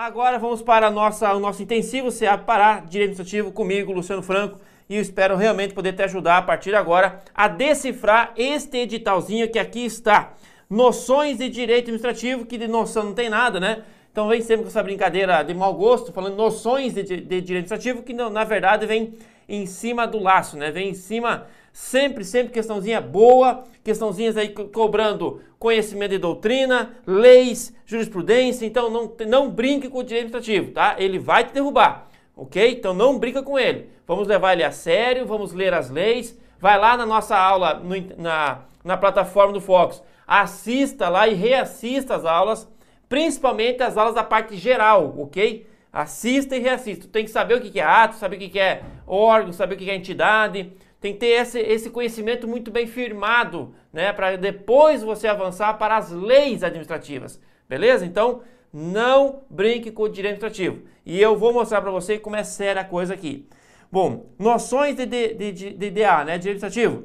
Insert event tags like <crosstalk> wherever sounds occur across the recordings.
Agora vamos para nossa, o nosso intensivo CA Pará, Direito Administrativo, comigo, Luciano Franco, e eu espero realmente poder te ajudar a partir de agora a decifrar este editalzinho que aqui está. Noções de direito administrativo, que de noção não tem nada, né? Então vem sempre com essa brincadeira de mau gosto, falando noções de, de, de direito administrativo, que não, na verdade vem em cima do laço, né? Vem em cima Sempre, sempre questãozinha boa, questãozinhas aí cobrando conhecimento de doutrina, leis, jurisprudência. Então não, não brinque com o direito administrativo, tá? Ele vai te derrubar, ok? Então não brinca com ele. Vamos levar ele a sério, vamos ler as leis. Vai lá na nossa aula no, na, na plataforma do Fox, assista lá e reassista as aulas, principalmente as aulas da parte geral, ok? Assista e reassista. Tem que saber o que é ato, saber o que é órgão, saber o que é entidade tem que ter esse, esse conhecimento muito bem firmado, né? Para depois você avançar para as leis administrativas, beleza? Então, não brinque com o direito administrativo. E eu vou mostrar para você como é séria a coisa aqui. Bom, noções de, de, de, de DA, né? Direito administrativo.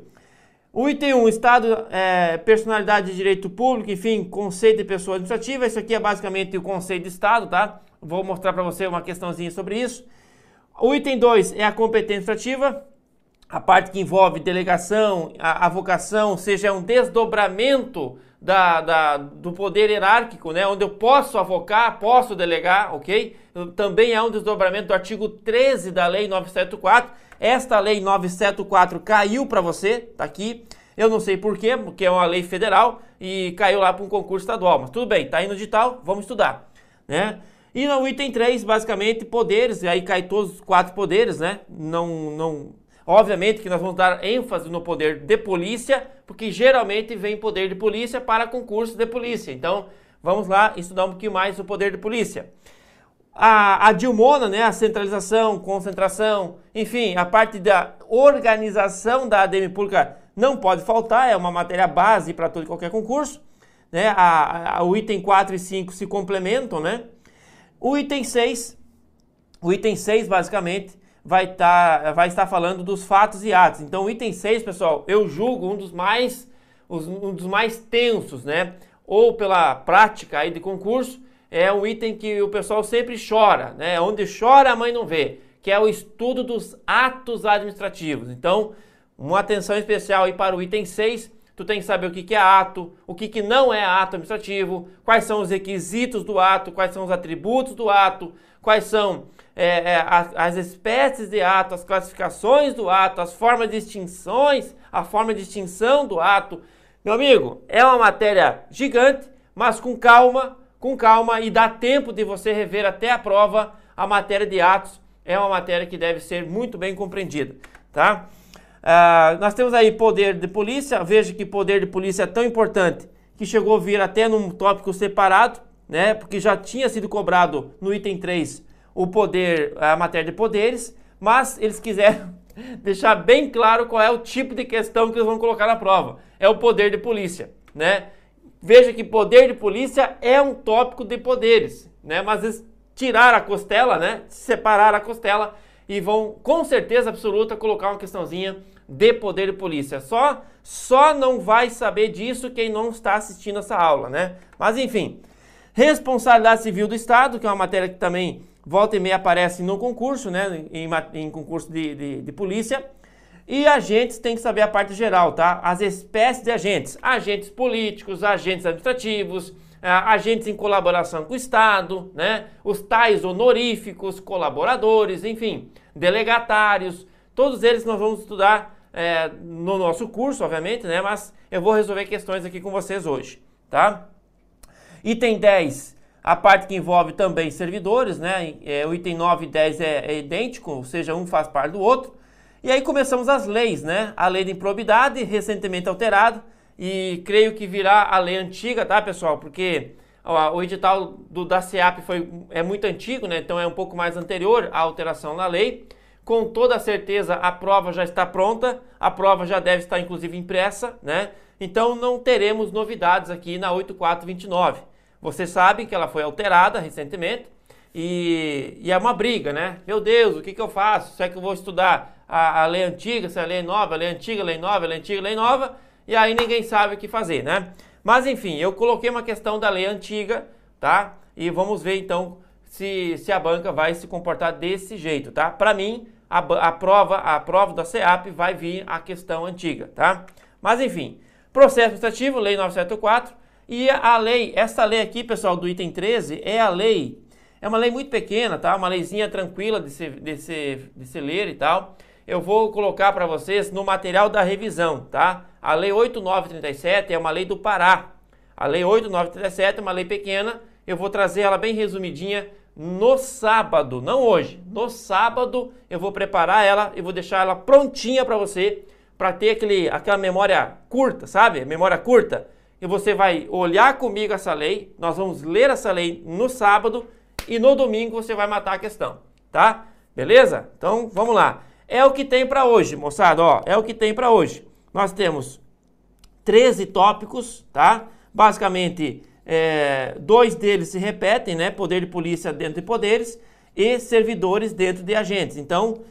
O item 1, Estado, é, personalidade de direito público, enfim, conceito de pessoa administrativa. Isso aqui é basicamente o conceito de Estado, tá? Vou mostrar para você uma questãozinha sobre isso. O item 2 é a competência administrativa a parte que envolve delegação, a, a vocação, seja, um desdobramento da, da, do poder hierárquico, né, onde eu posso avocar, posso delegar, ok? Também é um desdobramento do artigo 13 da Lei 974. Esta Lei 974 caiu para você, tá aqui. Eu não sei porquê, porque é uma lei federal e caiu lá para um concurso estadual. Mas tudo bem, tá aí no digital, vamos estudar, né? E no item 3, basicamente, poderes, e aí cai todos os quatro poderes, né? Não, não, Obviamente que nós vamos dar ênfase no poder de polícia, porque geralmente vem poder de polícia para concurso de polícia. Então, vamos lá estudar um pouquinho mais o poder de polícia. A, a Dilmona, né, a centralização, concentração, enfim, a parte da organização da ADM pública não pode faltar, é uma matéria base para todo e qualquer concurso. Né? A, a, o item 4 e 5 se complementam, né? O item 6, o item 6 basicamente vai, tá, vai estar falando dos fatos e atos. Então, item 6, pessoal, eu julgo um dos mais um dos mais tensos, né? Ou pela prática aí de concurso, é um item que o pessoal sempre chora, né? Onde chora a mãe não vê, que é o estudo dos atos administrativos. Então, uma atenção especial aí para o item 6, tu tem que saber o que, que é ato, o que, que não é ato administrativo, quais são os requisitos do ato, quais são os atributos do ato, quais são é, é, as, as, espécies de ato, as classificações do ato, as formas de extinções, a forma de extinção do ato. Meu amigo, é uma matéria gigante, mas com calma, com calma e dá tempo de você rever até a prova a matéria de atos. É uma matéria que deve ser muito bem compreendida, tá? Ah, nós temos aí poder de polícia. Veja que poder de polícia é tão importante que chegou a vir até num tópico separado, né? Porque já tinha sido cobrado no item 3 o poder, a matéria de poderes, mas eles quiseram <laughs> deixar bem claro qual é o tipo de questão que eles vão colocar na prova. É o poder de polícia, né? Veja que poder de polícia é um tópico de poderes, né? Mas eles tiraram a costela, né? Separaram a costela e vão com certeza absoluta colocar uma questãozinha de poder de polícia. Só só não vai saber disso quem não está assistindo essa aula, né? Mas enfim, responsabilidade civil do Estado, que é uma matéria que também volta e meia aparece no concurso, né? Em, em concurso de, de, de polícia. E agentes tem que saber a parte geral, tá? As espécies de agentes: agentes políticos, agentes administrativos, agentes em colaboração com o Estado, né? Os tais honoríficos, colaboradores, enfim, delegatários. Todos eles nós vamos estudar é, no nosso curso, obviamente, né? Mas eu vou resolver questões aqui com vocês hoje, tá? Item 10, a parte que envolve também servidores, né? É, o item 9 e 10 é, é idêntico, ou seja, um faz parte do outro. E aí começamos as leis, né? A lei de improbidade, recentemente alterada, e creio que virá a lei antiga, tá, pessoal? Porque ó, o edital do, da SEAP foi, é muito antigo, né? Então é um pouco mais anterior à alteração na lei. Com toda certeza a prova já está pronta, a prova já deve estar inclusive impressa, né? Então não teremos novidades aqui na 8429. Você sabe que ela foi alterada recentemente e, e é uma briga, né? Meu Deus, o que, que eu faço? Será que eu vou estudar a, a lei antiga, se é a lei nova, a lei antiga, a lei nova, a lei antiga, a lei nova? E aí ninguém sabe o que fazer, né? Mas enfim, eu coloquei uma questão da lei antiga, tá? E vamos ver então se, se a banca vai se comportar desse jeito, tá? Para mim, a, a, prova, a prova da CEAP vai vir a questão antiga, tá? Mas enfim, processo administrativo, lei 974, e a lei, essa lei aqui, pessoal, do item 13, é a lei, é uma lei muito pequena, tá? Uma leizinha tranquila de se, de se, de se ler e tal. Eu vou colocar para vocês no material da revisão, tá? A lei 8937 é uma lei do Pará. A lei 8937 é uma lei pequena, eu vou trazer ela bem resumidinha no sábado, não hoje. No sábado eu vou preparar ela e vou deixar ela prontinha para você, para ter aquele, aquela memória curta, sabe? Memória curta. E você vai olhar comigo essa lei, nós vamos ler essa lei no sábado e no domingo você vai matar a questão, tá? Beleza? Então vamos lá. É o que tem para hoje, moçada, ó, é o que tem para hoje. Nós temos 13 tópicos, tá? Basicamente, é, dois deles se repetem, né? Poder de polícia dentro de poderes e servidores dentro de agentes. Então,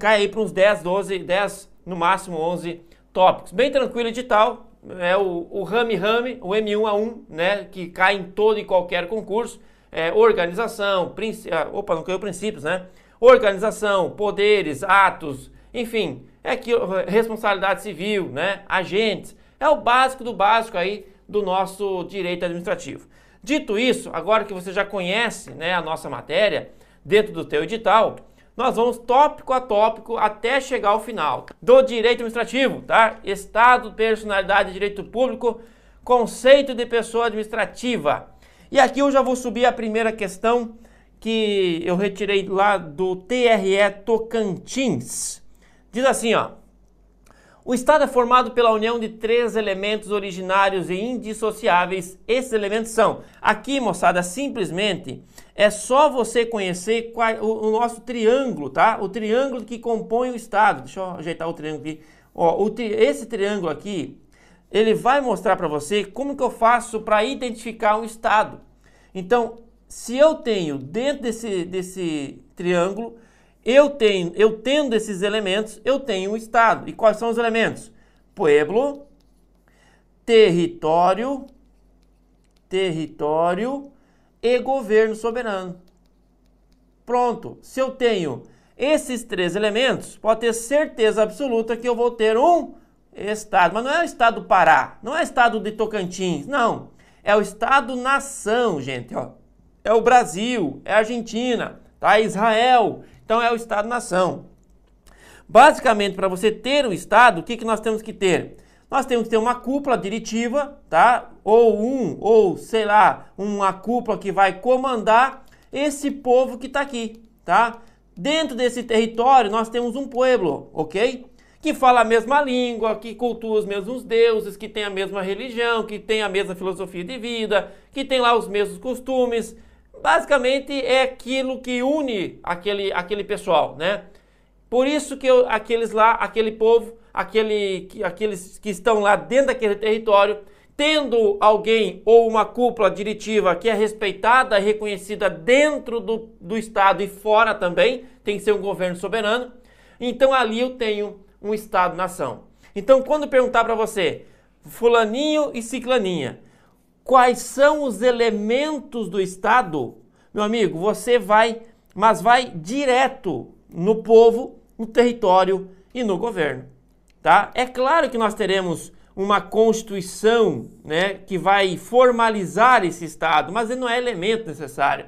cai aí para uns 10, 12, 10, no máximo 11 tópicos. Bem tranquilo edital, é o, o Rami Rami, o M1A1, né? Que cai em todo e qualquer concurso. É, organização. Ah, opa, não caiu princípios, né? Organização, poderes, atos, enfim, é que responsabilidade civil, né? Agentes. É o básico do básico aí do nosso direito administrativo. Dito isso, agora que você já conhece né, a nossa matéria dentro do teu edital, nós vamos tópico a tópico até chegar ao final. Do direito administrativo, tá? Estado, personalidade, direito público, conceito de pessoa administrativa. E aqui eu já vou subir a primeira questão que eu retirei lá do TRE Tocantins. Diz assim, ó: o Estado é formado pela união de três elementos originários e indissociáveis. Esses elementos são, aqui moçada, simplesmente é só você conhecer qual, o, o, nosso triângulo, tá? O triângulo que compõe o Estado. Deixa eu ajeitar o triângulo aqui. Ó, o esse triângulo aqui, ele vai mostrar para você como que eu faço para identificar um Estado. Então, se eu tenho dentro desse, desse triângulo eu tenho, eu tendo esses elementos, eu tenho um estado. E quais são os elementos? Pueblo, território, território e governo soberano. Pronto. Se eu tenho esses três elementos, pode ter certeza absoluta que eu vou ter um estado. Mas não é o estado do Pará, não é o estado de Tocantins, não. É o estado-nação, gente. Ó. É o Brasil, é a Argentina, tá? Israel, então é o Estado-nação. Basicamente, para você ter um Estado, o que, que nós temos que ter? Nós temos que ter uma cúpula diretiva, tá? Ou um, ou sei lá, uma cúpula que vai comandar esse povo que está aqui, tá? Dentro desse território, nós temos um pueblo, ok? Que fala a mesma língua, que cultua os mesmos deuses, que tem a mesma religião, que tem a mesma filosofia de vida, que tem lá os mesmos costumes, basicamente é aquilo que une aquele, aquele pessoal, né? Por isso que eu, aqueles lá, aquele povo, aquele, aqueles que estão lá dentro daquele território, tendo alguém ou uma cúpula diretiva que é respeitada, reconhecida dentro do, do Estado e fora também, tem que ser um governo soberano, então ali eu tenho um Estado-nação. Então, quando perguntar para você, fulaninho e ciclaninha, quais são os elementos do Estado, meu amigo, você vai, mas vai direto no povo, no território e no governo, tá? É claro que nós teremos uma constituição, né, que vai formalizar esse Estado, mas ele não é elemento necessário.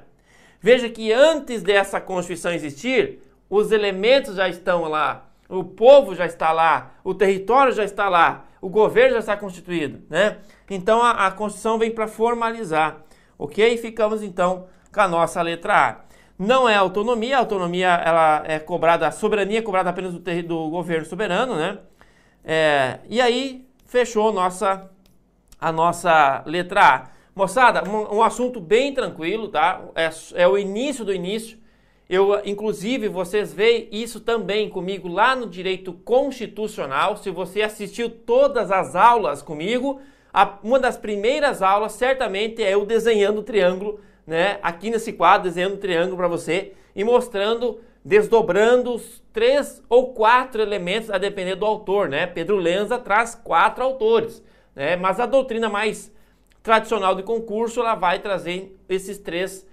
Veja que antes dessa constituição existir, os elementos já estão lá, o povo já está lá, o território já está lá, o governo já está constituído, né? Então a, a Constituição vem para formalizar, ok? Ficamos então com a nossa letra A. Não é autonomia, a autonomia ela é cobrada, a soberania é cobrada apenas do, do governo soberano, né? É, e aí fechou nossa, a nossa letra A. Moçada, um, um assunto bem tranquilo, tá? É, é o início do início. Eu, inclusive, vocês veem isso também comigo lá no Direito Constitucional. Se você assistiu todas as aulas comigo, a, uma das primeiras aulas certamente é eu desenhando o triângulo, né? Aqui nesse quadro, desenhando o triângulo para você e mostrando, desdobrando os três ou quatro elementos a depender do autor, né? Pedro Lenza traz quatro autores, né? Mas a doutrina mais tradicional de concurso, ela vai trazer esses três elementos: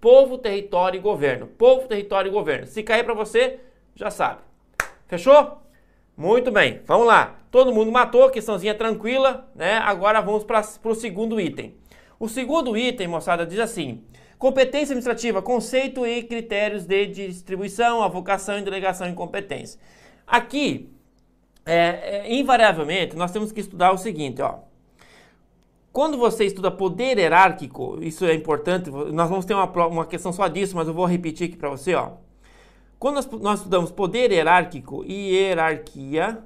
povo, território e governo. Povo, território e governo. Se cair para você, já sabe. Fechou? Muito bem, vamos lá. Todo mundo matou, questãozinha tranquila, né? Agora vamos para o segundo item. O segundo item, moçada, diz assim: competência administrativa, conceito e critérios de distribuição, avocação e delegação em competência. Aqui, é, é, invariavelmente, nós temos que estudar o seguinte, ó. Quando você estuda poder hierárquico, isso é importante, nós vamos ter uma, uma questão só disso, mas eu vou repetir aqui para você, ó. Quando nós, nós, estudamos poder hierárquico e hierarquia,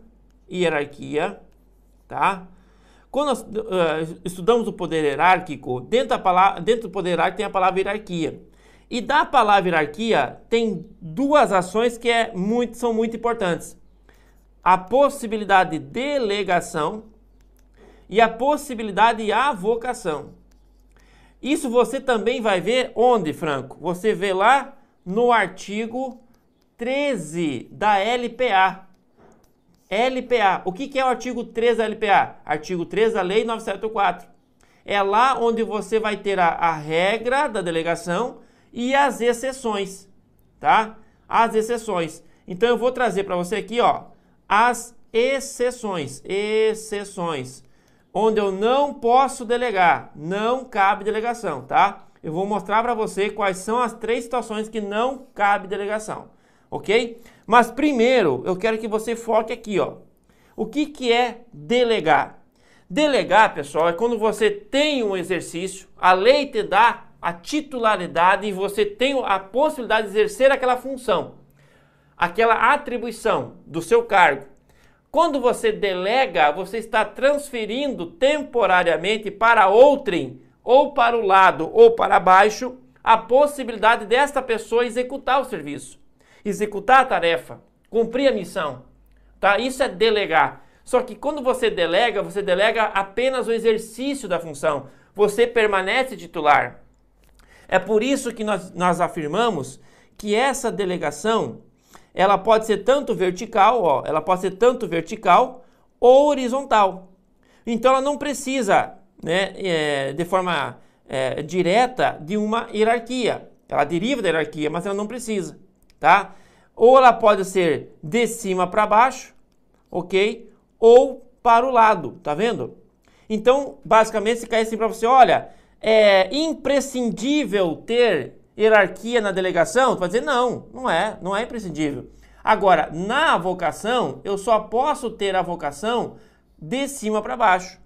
hierarquia, tá? Quando nós uh, estudamos o poder hierárquico, dentro, da palavra, dentro do poder hierárquico tem a palavra hierarquia. E da palavra hierarquia tem duas ações que é muito, são muito importantes. A possibilidade de delegação e a possibilidade de avocação. Isso você também vai ver onde, Franco? Você vê lá no artigo 13 da LPA. LPA. O que, que é o artigo 13 da LPA? Artigo 13 da Lei 974. É lá onde você vai ter a, a regra da delegação e as exceções, tá? As exceções. Então eu vou trazer para você aqui, ó, as exceções. Exceções onde eu não posso delegar, não cabe delegação, tá? Eu vou mostrar para você quais são as três situações que não cabe delegação, ok? Mas primeiro eu quero que você foque aqui, ó. O que, que é delegar? Delegar, pessoal, é quando você tem um exercício, a lei te dá a titularidade e você tem a possibilidade de exercer aquela função, aquela atribuição do seu cargo. Quando você delega, você está transferindo temporariamente para outrem, ou para o lado ou para baixo, a possibilidade desta pessoa executar o serviço, executar a tarefa, cumprir a missão. Tá? Isso é delegar. Só que quando você delega, você delega apenas o exercício da função. Você permanece titular. É por isso que nós, nós afirmamos que essa delegação ela pode ser tanto vertical, ó, ela pode ser tanto vertical ou horizontal. Então ela não precisa, né, é, de forma é, direta de uma hierarquia. Ela deriva da hierarquia, mas ela não precisa, tá? Ou ela pode ser de cima para baixo, ok? Ou para o lado, tá vendo? Então, basicamente, se cair assim para você, olha, é imprescindível ter hierarquia na delegação? Tu vai dizer, não, não é, não é imprescindível. Agora, na avocação, eu só posso ter a vocação de cima para baixo,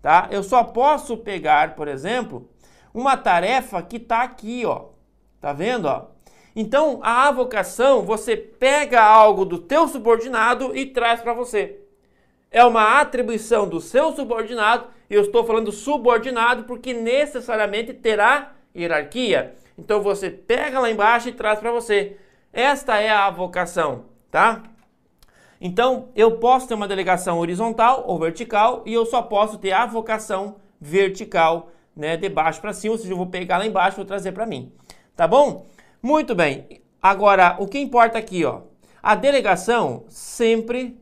tá? Eu só posso pegar, por exemplo, uma tarefa que está aqui, ó. Tá vendo, ó? Então, a avocação, você pega algo do teu subordinado e traz para você. É uma atribuição do seu subordinado, eu estou falando subordinado porque necessariamente terá hierarquia. Então você pega lá embaixo e traz para você. Esta é a vocação, tá? Então eu posso ter uma delegação horizontal ou vertical e eu só posso ter a vocação vertical, né, de baixo para cima, ou seja, eu vou pegar lá embaixo e vou trazer para mim. Tá bom? Muito bem. Agora, o que importa aqui, ó? A delegação sempre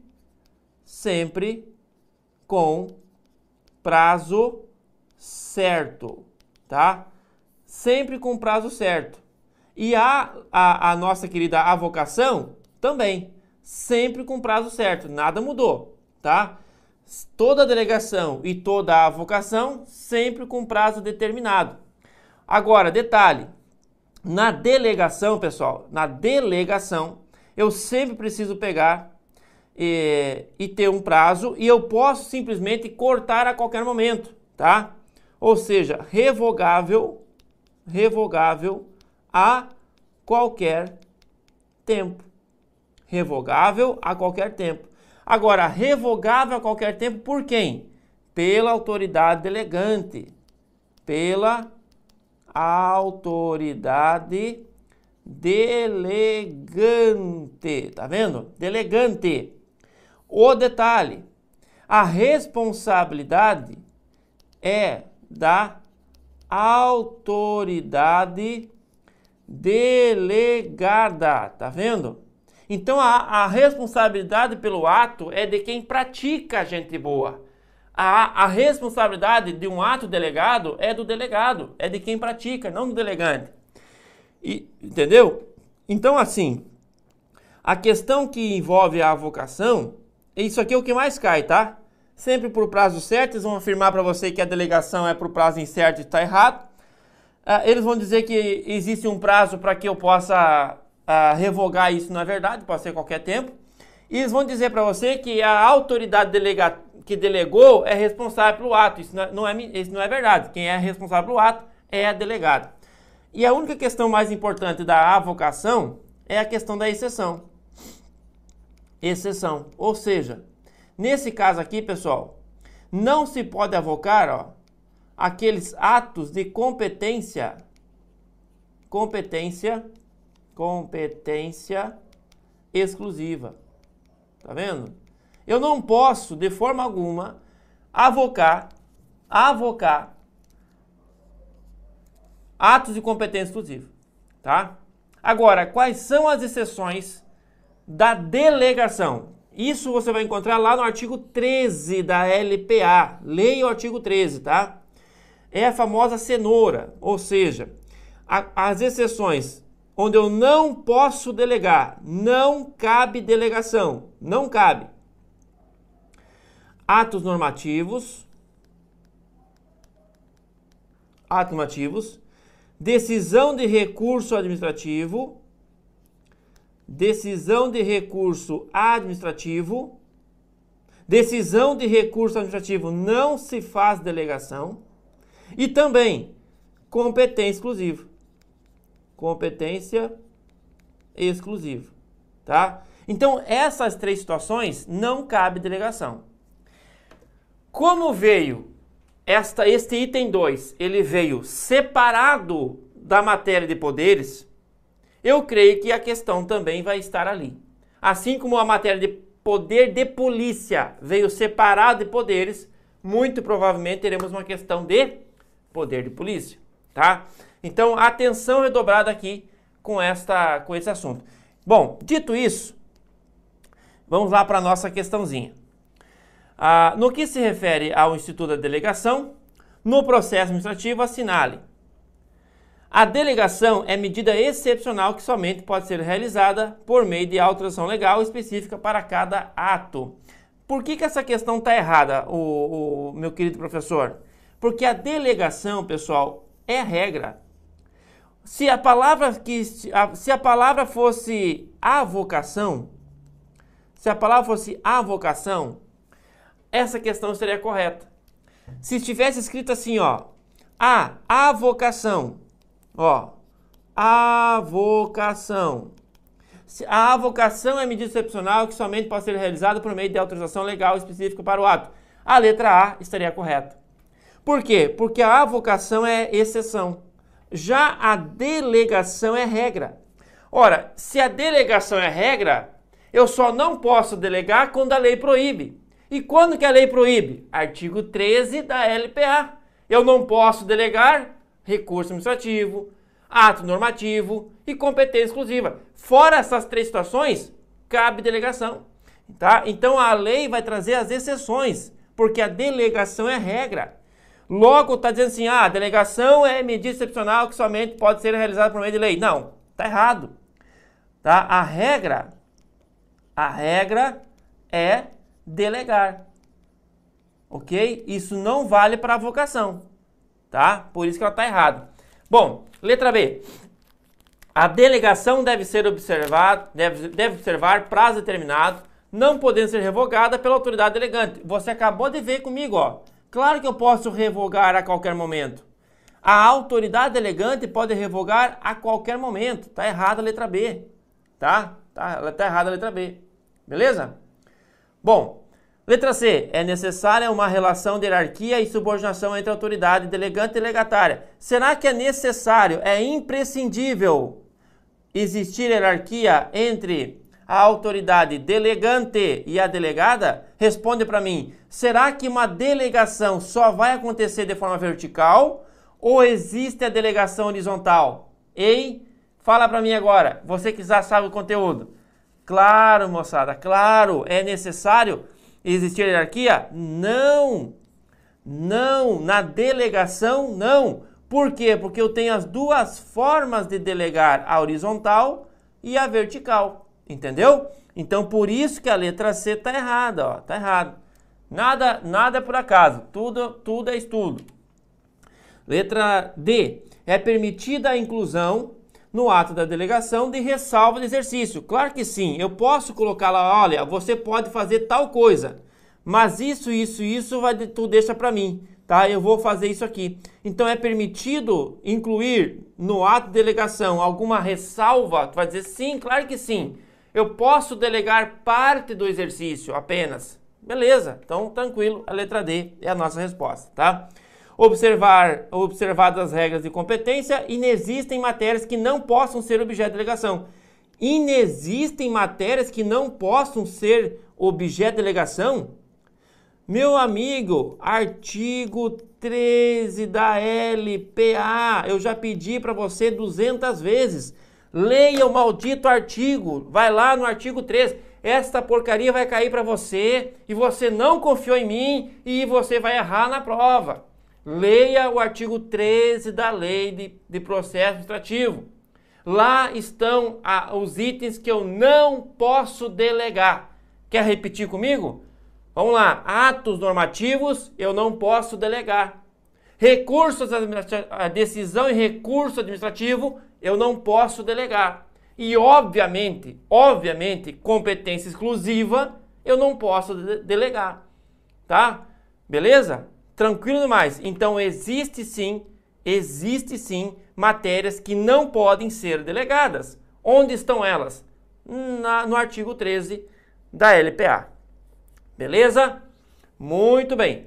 sempre com prazo certo, tá? Sempre com prazo certo. E a, a, a nossa querida avocação também, sempre com prazo certo, nada mudou, tá? Toda delegação e toda avocação sempre com prazo determinado. Agora, detalhe, na delegação, pessoal, na delegação, eu sempre preciso pegar e, e ter um prazo e eu posso simplesmente cortar a qualquer momento, tá? Ou seja, revogável revogável a qualquer tempo. Revogável a qualquer tempo. Agora, revogável a qualquer tempo por quem? Pela autoridade delegante. Pela autoridade delegante. Tá vendo? Delegante. O detalhe: a responsabilidade é da autoridade delegada, tá vendo? Então a, a, responsabilidade pelo ato é de quem pratica gente boa. A, a responsabilidade de um ato delegado é do delegado, é de quem pratica, não do delegante. E, entendeu? Então, assim, a questão que envolve a avocação, isso aqui é o que mais cai, tá? Sempre por prazo certo, eles vão afirmar para você que a delegação é por prazo incerto e está errado. Ah, eles vão dizer que existe um prazo para que eu possa ah, revogar isso, na verdade, pode ser qualquer tempo. E eles vão dizer para você que a autoridade delega que delegou é responsável pelo ato. Isso não, é, isso não é verdade. Quem é responsável pelo ato é a delegada. E a única questão mais importante da avocação é a questão da exceção. Exceção. Ou seja, nesse caso aqui, pessoal, não se pode avocar ó, aqueles atos de competência, competência, competência exclusiva. Tá vendo? Eu não posso, de forma alguma, avocar, avocar atos de competência exclusiva, tá? Agora, quais são as exceções da delegação? Isso você vai encontrar lá no artigo 13 da LPA. Leia o artigo 13, tá? É a famosa cenoura, ou seja, a, as exceções onde eu não posso delegar, não cabe delegação, não cabe atos normativos, atos normativos, decisão de recurso administrativo, decisão de recurso administrativo, decisão de recurso administrativo não se faz delegação e também competência exclusiva. Competência exclusiva, tá? Então, essas três situações não cabe delegação. Como veio esta, este item 2, ele veio separado da matéria de poderes, eu creio que a questão também vai estar ali. Assim como a matéria de poder de polícia veio separado de poderes, muito provavelmente teremos uma questão de poder de polícia, tá? Então, atenção redobrada aqui com esta com esse assunto. Bom, dito isso, vamos lá para a nossa questãozinha. Ah, no que se refere ao Instituto da Delegação, no processo administrativo assinale. A delegação é medida excepcional que somente pode ser realizada por meio de autorização legal específica para cada ato. Por que, que essa questão está errada, o, o, meu querido professor? Porque a delegação, pessoal, é regra. Se a palavra que se a palavra fosse avocação, se a palavra fosse avocação, essa questão seria correta. Se estivesse escrito assim, ó, a avocação, ó, avocação. A avocação é medida excepcional que somente pode ser realizada por meio de autorização legal específica para o ato. A letra A estaria correta. Por quê? Porque a avocação é exceção. Já a delegação é regra. Ora, se a delegação é regra, eu só não posso delegar quando a lei proíbe. E quando que a lei proíbe? Artigo 13 da LPA. Eu não posso delegar recurso administrativo, ato normativo e competência exclusiva. Fora essas três situações, cabe delegação. Tá? Então a lei vai trazer as exceções, porque a delegação é regra. Logo está dizendo assim, ah, a delegação é medida excepcional que somente pode ser realizada por meio de lei. Não, está errado. Tá? A regra, a regra é delegar. Ok? Isso não vale para a vocação. Tá? Por isso que ela está errada. Bom, letra B. A delegação deve ser observada, deve, deve observar prazo determinado, não podendo ser revogada pela autoridade delegante. Você acabou de ver comigo, ó. Claro que eu posso revogar a qualquer momento. A autoridade delegante pode revogar a qualquer momento. Tá errada a letra B. Tá? Tá, tá errada a letra B. Beleza? Bom, letra C. É necessária uma relação de hierarquia e subordinação entre autoridade delegante e delegatária. Será que é necessário, é imprescindível existir hierarquia entre a autoridade delegante e a delegada? Responde para mim. Será que uma delegação só vai acontecer de forma vertical ou existe a delegação horizontal? Ei, fala para mim agora. Você que já sabe o conteúdo. Claro, moçada, claro, é necessário existir hierarquia? Não, Não, na delegação não. Por quê? Porque eu tenho as duas formas de delegar, a horizontal e a vertical. Entendeu? Então por isso que a letra C está errada, ó, tá errado. Nada, nada é por acaso, tudo, tudo é estudo. Letra D. É permitida a inclusão no ato da delegação de ressalva de exercício. Claro que sim, eu posso colocar lá, olha, você pode fazer tal coisa, mas isso, isso, isso vai tu deixa para mim, tá? Eu vou fazer isso aqui. Então é permitido incluir no ato de delegação alguma ressalva? Tu vai dizer sim, claro que sim. Eu posso delegar parte do exercício apenas. Beleza, então tranquilo, a letra D é a nossa resposta, tá? Observar, observadas as regras de competência, inexistem matérias que não possam ser objeto de delegação. Inexistem matérias que não possam ser objeto de delegação? Meu amigo, artigo 13 da LPA, eu já pedi para você 200 vezes. Leia o maldito artigo, vai lá no artigo 13. Esta porcaria vai cair para você e você não confiou em mim e você vai errar na prova. Leia o artigo 13 da Lei de, de Processo Administrativo. Lá estão a, os itens que eu não posso delegar. Quer repetir comigo? Vamos lá. Atos normativos eu não posso delegar. Recursos a decisão e recurso administrativo eu não posso delegar. E obviamente, obviamente, competência exclusiva eu não posso de delegar. Tá? Beleza? Tranquilo demais. Então existe sim, existe sim matérias que não podem ser delegadas. Onde estão elas? Na, no artigo 13 da LPA. Beleza? Muito bem.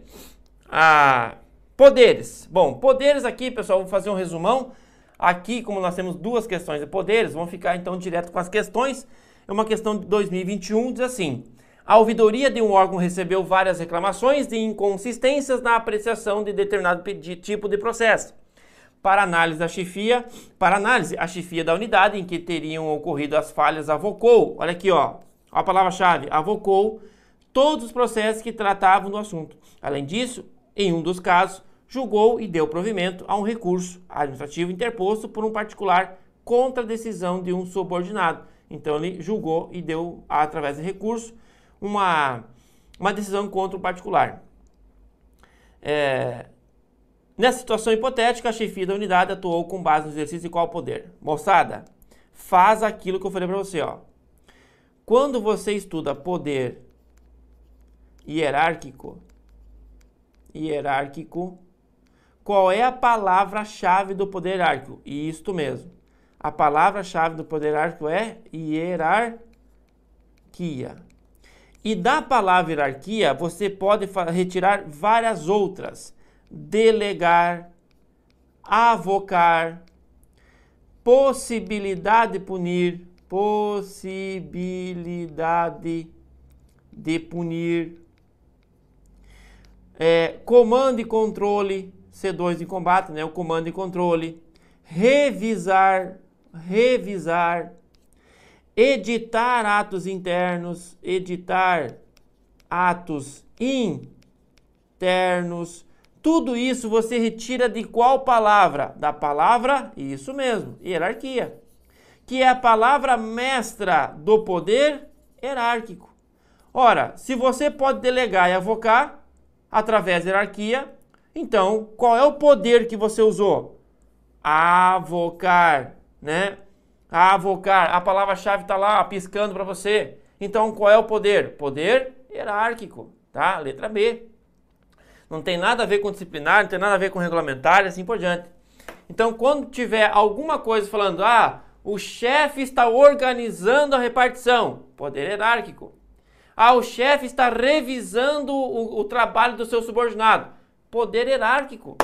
Ah, poderes. Bom, poderes aqui, pessoal, vou fazer um resumão. Aqui, como nós temos duas questões de poderes, vamos ficar então direto com as questões. É uma questão de 2021, diz assim: a ouvidoria de um órgão recebeu várias reclamações de inconsistências na apreciação de determinado tipo de processo. Para análise da chefia, para análise, a chefia da unidade em que teriam ocorrido as falhas avocou, olha aqui, ó, a palavra-chave, avocou todos os processos que tratavam do assunto. Além disso, em um dos casos, julgou e deu provimento a um recurso administrativo interposto por um particular contra a decisão de um subordinado. Então ele julgou e deu através de recurso uma, uma decisão contra o particular. É, nessa situação hipotética, a chefia da unidade atuou com base no exercício de qual poder? Moçada, faz aquilo que eu falei para você. Ó. Quando você estuda poder hierárquico, hierárquico, qual é a palavra-chave do poder hierárquico? Isto mesmo. A palavra-chave do poder hierárquico é hierarquia. E da palavra hierarquia, você pode retirar várias outras: delegar, avocar, possibilidade de punir, possibilidade de punir, é, comando e controle, C2 de combate, né? O comando e controle, revisar, revisar, editar atos internos, editar atos internos. Tudo isso você retira de qual palavra? Da palavra, isso mesmo, hierarquia, que é a palavra mestra do poder hierárquico. Ora, se você pode delegar e avocar através da hierarquia, então qual é o poder que você usou? Avocar, né? Avocar, a palavra-chave está lá piscando para você. Então, qual é o poder? Poder hierárquico, tá? Letra B. Não tem nada a ver com disciplinar, não tem nada a ver com regulamentar e assim por diante. Então, quando tiver alguma coisa falando, ah, o chefe está organizando a repartição, poder hierárquico. Ah, o chefe está revisando o, o trabalho do seu subordinado, poder hierárquico.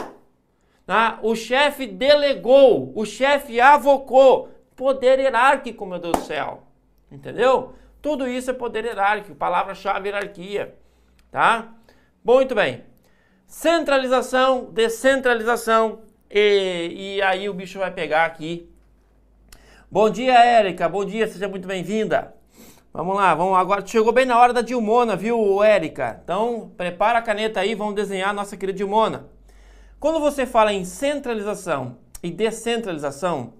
Ah, o chefe delegou, o chefe avocou, poder hierárquico, meu Deus do céu. Entendeu? Tudo isso é poder hierárquico, palavra-chave hierarquia, tá? Muito bem. Centralização, descentralização e, e aí o bicho vai pegar aqui. Bom dia, Érica. Bom dia, seja muito bem-vinda. Vamos lá, vamos agora. Chegou bem na hora da Dilmona, viu, Érica? Então, prepara a caneta aí, vamos desenhar a nossa querida Dilmona. Quando você fala em centralização e descentralização,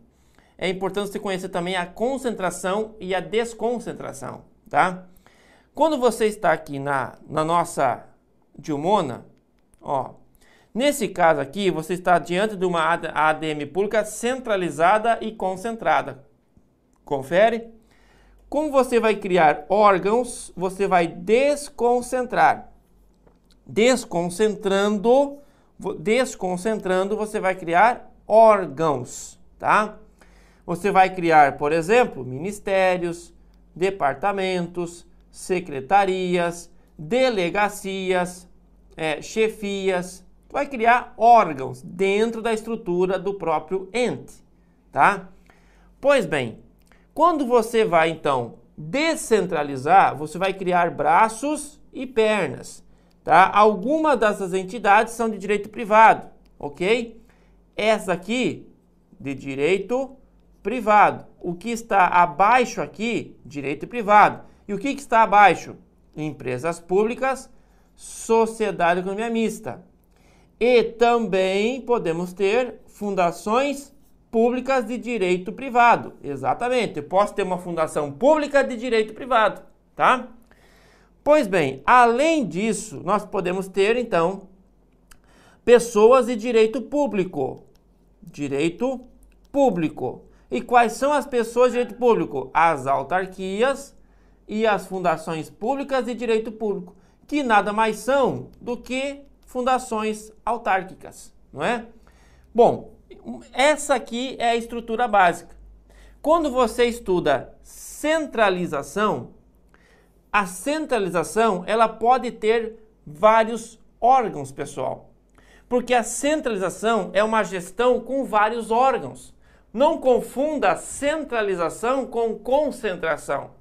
é importante você conhecer também a concentração e a desconcentração, tá? Quando você está aqui na, na nossa Dilmona, ó, nesse caso aqui, você está diante de uma ADM pública centralizada e concentrada. Confere? Como você vai criar órgãos, você vai desconcentrar. Desconcentrando, desconcentrando, você vai criar órgãos, tá? Você vai criar, por exemplo, ministérios, departamentos, secretarias, delegacias, é, chefias. Vai criar órgãos dentro da estrutura do próprio ente, tá? Pois bem, quando você vai então descentralizar, você vai criar braços e pernas, tá? Algumas dessas entidades são de direito privado, ok? Essa aqui de direito privado. O que está abaixo aqui, direito privado. E o que, que está abaixo? Empresas públicas, sociedade de economia mista. E também podemos ter fundações públicas de direito privado. Exatamente, eu posso ter uma fundação pública de direito privado, tá? Pois bem, além disso, nós podemos ter então pessoas de direito público. Direito público. E quais são as pessoas de direito público? As autarquias e as fundações públicas de direito público, que nada mais são do que fundações autárquicas, não é? Bom, essa aqui é a estrutura básica. Quando você estuda centralização, a centralização ela pode ter vários órgãos, pessoal. Porque a centralização é uma gestão com vários órgãos. Não confunda centralização com concentração.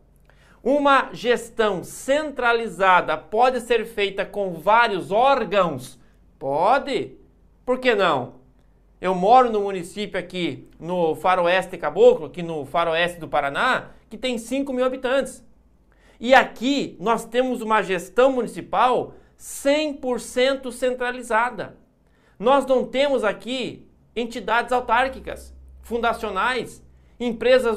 Uma gestão centralizada pode ser feita com vários órgãos? Pode. Por que não? Eu moro no município aqui no Faroeste Caboclo, aqui no Faroeste do Paraná, que tem 5 mil habitantes. E aqui nós temos uma gestão municipal 100% centralizada. Nós não temos aqui entidades autárquicas, fundacionais, empresas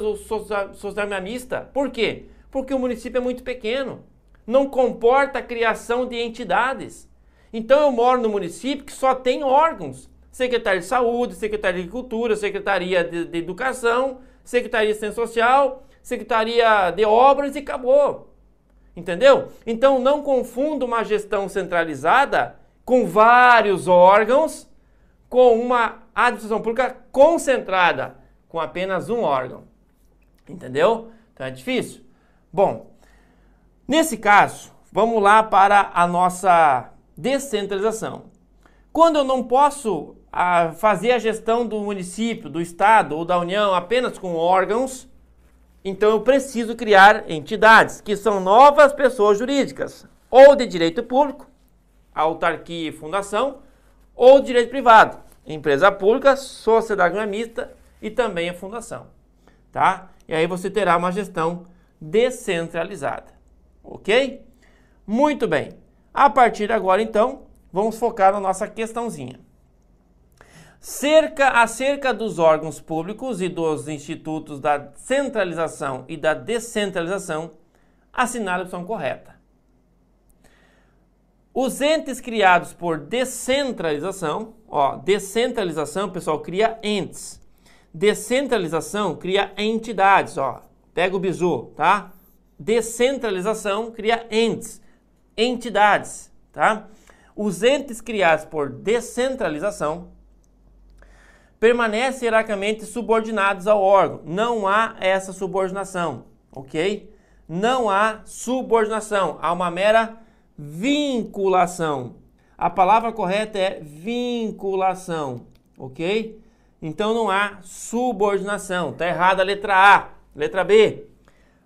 socialistas. Por quê? Porque o município é muito pequeno, não comporta a criação de entidades. Então eu moro no município que só tem órgãos Secretaria de Saúde, Secretaria de Agricultura, Secretaria de, de Educação, Secretaria de Ciência Social, Secretaria de Obras e acabou. Entendeu? Então não confunda uma gestão centralizada com vários órgãos com uma administração pública concentrada com apenas um órgão. Entendeu? Então é difícil. Bom, nesse caso, vamos lá para a nossa descentralização. Quando eu não posso a fazer a gestão do município, do estado ou da União apenas com órgãos, então eu preciso criar entidades, que são novas pessoas jurídicas, ou de direito público, autarquia e fundação, ou direito privado, empresa pública, sociedade mista e também a fundação, tá? E aí você terá uma gestão descentralizada, ok? Muito bem. A partir de agora, então, vamos focar na nossa questãozinha. Cerca acerca dos órgãos públicos e dos institutos da centralização e da descentralização, assinale a opção correta. Os entes criados por descentralização, ó, descentralização, pessoal, cria entes. Descentralização cria entidades, ó. Pega o bizu, tá? Descentralização cria entes, entidades, tá? Os entes criados por descentralização permanecem hierarquicamente subordinados ao órgão. Não há essa subordinação, ok? Não há subordinação, há uma mera vinculação. A palavra correta é vinculação, ok? Então não há subordinação. Está errada a letra A. Letra B.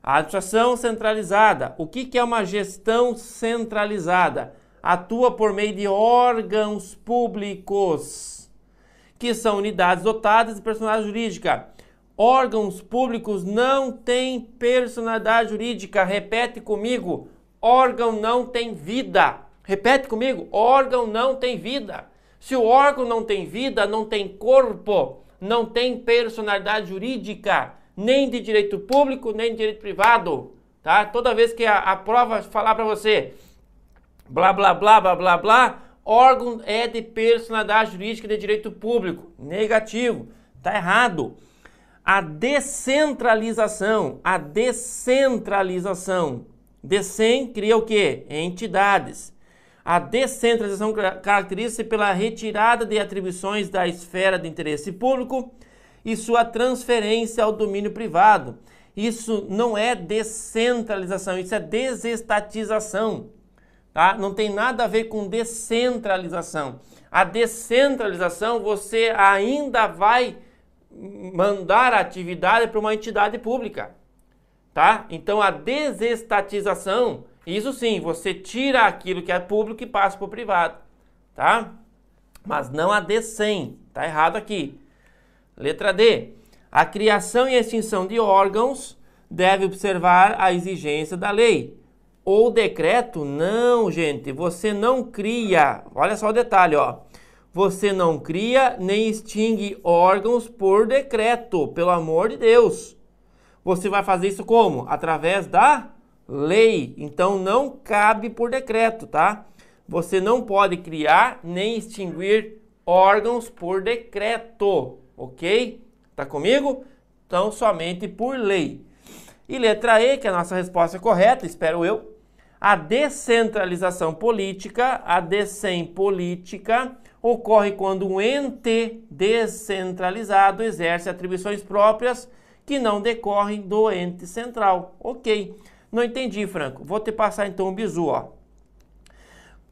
A administração centralizada. O que, que é uma gestão centralizada? Atua por meio de órgãos públicos que são unidades dotadas de personalidade jurídica órgãos públicos não têm personalidade jurídica. Repete comigo: órgão não tem vida. Repete comigo: órgão não tem vida. Se o órgão não tem vida, não tem corpo, não tem personalidade jurídica, nem de direito público, nem de direito privado. Tá? Toda vez que a, a prova falar para você blá blá blá blá blá blá, órgão é de personalidade jurídica de direito público. Negativo. Tá errado. A descentralização, a descentralização. Decem cria o quê? Entidades. A descentralização caracteriza-se pela retirada de atribuições da esfera de interesse público e sua transferência ao domínio privado. Isso não é descentralização, isso é desestatização. Tá? Não tem nada a ver com descentralização. A descentralização você ainda vai mandar a atividade para uma entidade pública. Tá? Então a desestatização, isso sim, você tira aquilo que é público e passa para o privado. Tá? Mas não a descem. Tá errado aqui. Letra D. A criação e extinção de órgãos deve observar a exigência da lei. Ou decreto? Não, gente, você não cria. Olha só o detalhe, ó. Você não cria nem extingue órgãos por decreto, pelo amor de Deus. Você vai fazer isso como? Através da lei. Então não cabe por decreto, tá? Você não pode criar nem extinguir órgãos por decreto, ok? Tá comigo? Então somente por lei. E letra E, que é a nossa resposta correta, espero eu. A descentralização política, a descem política, ocorre quando um ente descentralizado exerce atribuições próprias que não decorrem do ente central. Ok. Não entendi, Franco. Vou te passar então um bizu, ó.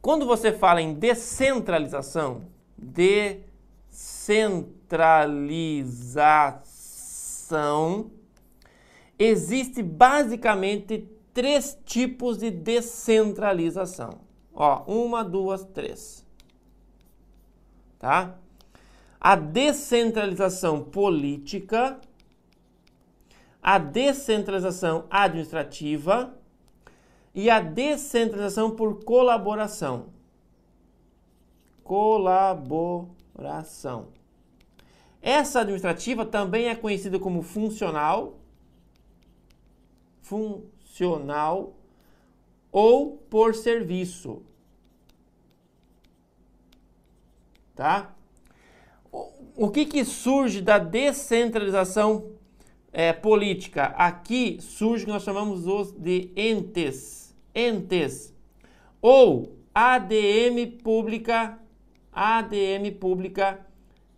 Quando você fala em descentralização, descentralização, existe basicamente três tipos de descentralização. Ó, uma, duas, três. Tá? A descentralização política, a descentralização administrativa e a descentralização por colaboração. Colaboração. Essa administrativa também é conhecida como funcional, funcional ou por serviço. Tá? O que, que surge da descentralização é, política? Aqui surge o que nós chamamos os de entes. Entes. Ou ADM pública, ADM pública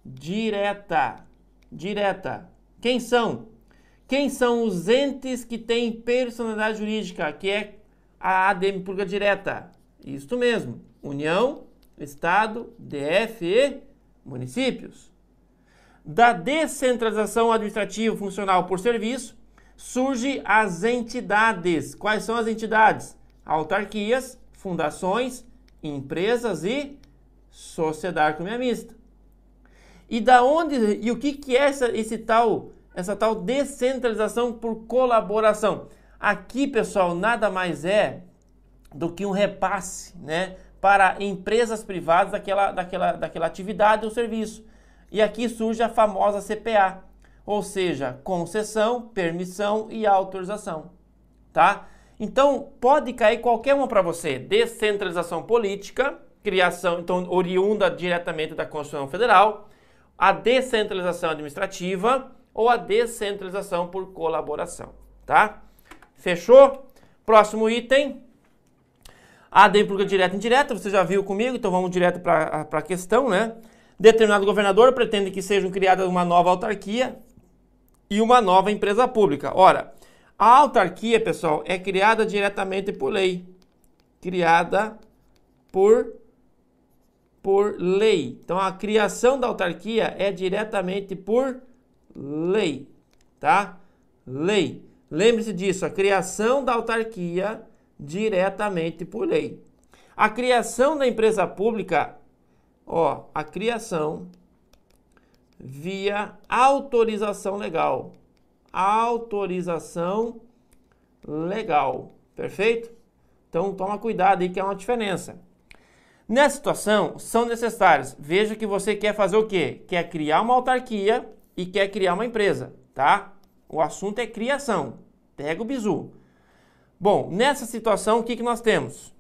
direta. Direta. Quem são? Quem são os entes que têm personalidade jurídica, que é a ADM pública direta? Isto mesmo, União, Estado, DF e municípios. Da descentralização administrativa funcional por serviço, surge as entidades. Quais são as entidades? Autarquias, fundações, empresas e sociedade economia mista. E da onde e o que, que é essa, esse tal essa tal descentralização por colaboração. Aqui, pessoal, nada mais é do que um repasse, né, para empresas privadas daquela, daquela, daquela atividade ou serviço. E aqui surge a famosa CPA, ou seja, concessão, permissão e autorização, tá? Então, pode cair qualquer uma para você. Descentralização política, criação, então, oriunda diretamente da Constituição Federal, a descentralização administrativa, ou a descentralização por colaboração, tá? Fechou? Próximo item. A pública direta e indireta, você já viu comigo, então vamos direto para a questão, né? Determinado governador pretende que sejam criadas uma nova autarquia e uma nova empresa pública. Ora, a autarquia, pessoal, é criada diretamente por lei. Criada por por lei. Então a criação da autarquia é diretamente por lei, tá? Lei. Lembre-se disso, a criação da autarquia diretamente por lei. A criação da empresa pública, ó, a criação via autorização legal. autorização legal. Perfeito? Então toma cuidado aí que é uma diferença. Nessa situação, são necessários. Veja que você quer fazer o quê? Quer criar uma autarquia e quer criar uma empresa, tá? O assunto é criação. Pega o bizu. Bom, nessa situação, o que, que nós temos?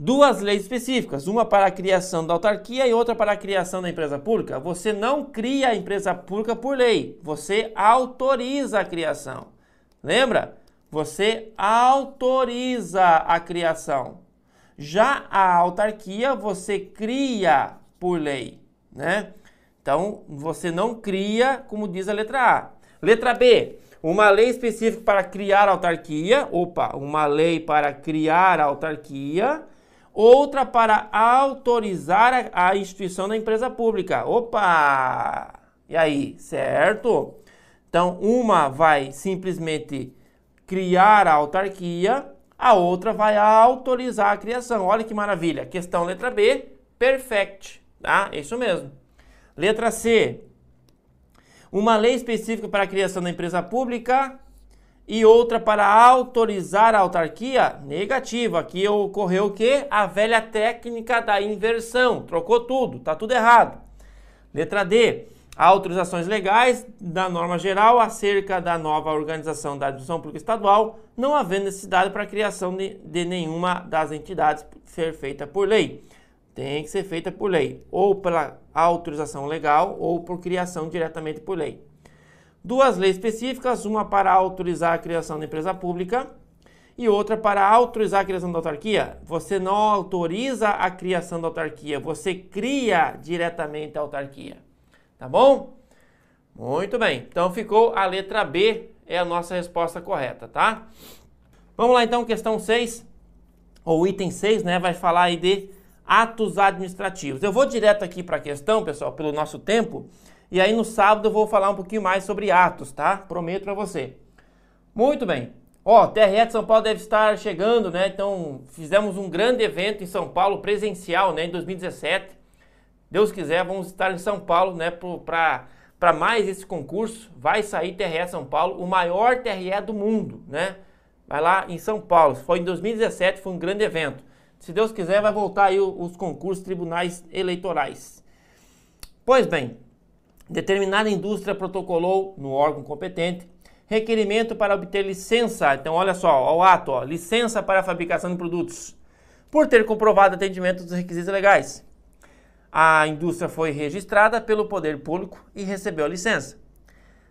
Duas leis específicas, uma para a criação da autarquia e outra para a criação da empresa pública. Você não cria a empresa pública por lei, você autoriza a criação. Lembra? Você autoriza a criação. Já a autarquia você cria por lei, né? Então, você não cria, como diz a letra A. Letra B, uma lei específica para criar autarquia. Opa, uma lei para criar autarquia. Outra para autorizar a, a instituição da empresa pública. Opa! E aí, certo? Então, uma vai simplesmente criar a autarquia, a outra vai autorizar a criação. Olha que maravilha. Questão letra B, perfect, tá? Isso mesmo. Letra C, uma lei específica para a criação da empresa pública e outra para autorizar a autarquia? Negativo. Aqui ocorreu o quê? A velha técnica da inversão. Trocou tudo, tá tudo errado. Letra D autorizações legais da norma geral acerca da nova organização da administração pública estadual, não havendo necessidade para a criação de, de nenhuma das entidades ser feita por lei. Tem que ser feita por lei, ou pela autorização legal ou por criação diretamente por lei. Duas leis específicas, uma para autorizar a criação da empresa pública e outra para autorizar a criação da autarquia. Você não autoriza a criação da autarquia, você cria diretamente a autarquia. Tá bom? Muito bem. Então ficou a letra B, é a nossa resposta correta, tá? Vamos lá então, questão 6, ou item 6, né? Vai falar aí de atos administrativos. Eu vou direto aqui para a questão, pessoal, pelo nosso tempo, e aí no sábado eu vou falar um pouquinho mais sobre atos, tá? Prometo para você. Muito bem. Ó, TRE de São Paulo deve estar chegando, né? Então, fizemos um grande evento em São Paulo, presencial, né, em 2017. Deus quiser, vamos estar em São Paulo, né, para mais esse concurso. Vai sair TRE São Paulo, o maior TRE do mundo, né? Vai lá em São Paulo. Foi em 2017, foi um grande evento. Se Deus quiser, vai voltar aí os concursos tribunais eleitorais. Pois bem, determinada indústria protocolou no órgão competente requerimento para obter licença. Então, olha só, ó, o ato, ó, licença para a fabricação de produtos, por ter comprovado atendimento dos requisitos legais a indústria foi registrada pelo poder público e recebeu a licença.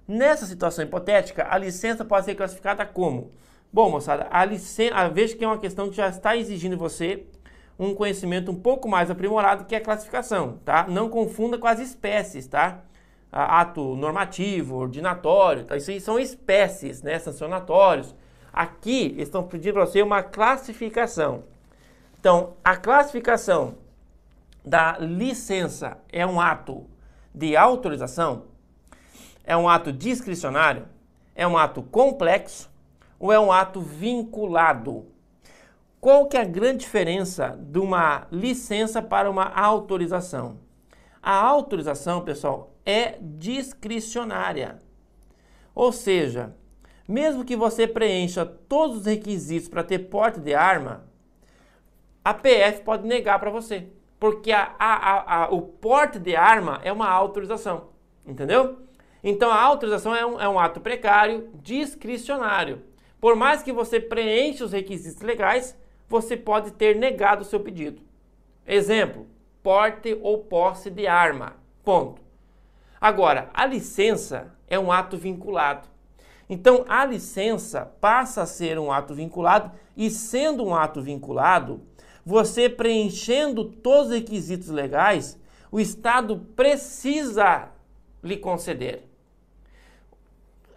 Nessa situação hipotética, a licença pode ser classificada como? Bom, moçada, a licença, veja que é uma questão que já está exigindo você um conhecimento um pouco mais aprimorado que a classificação, tá? Não confunda com as espécies, tá? Ato normativo, ordinatório, tá? isso aí são espécies, né? Sancionatórios. Aqui estão pedindo para você uma classificação. Então, a classificação da licença é um ato de autorização? É um ato discricionário? É um ato complexo? Ou é um ato vinculado? Qual que é a grande diferença de uma licença para uma autorização? A autorização, pessoal, é discricionária. Ou seja, mesmo que você preencha todos os requisitos para ter porte de arma, a PF pode negar para você porque a, a, a, o porte de arma é uma autorização, entendeu? Então a autorização é um, é um ato precário, discricionário. Por mais que você preencha os requisitos legais, você pode ter negado o seu pedido. Exemplo, porte ou posse de arma. Ponto. Agora, a licença é um ato vinculado. Então, a licença passa a ser um ato vinculado e, sendo um ato vinculado, você preenchendo todos os requisitos legais, o Estado precisa lhe conceder.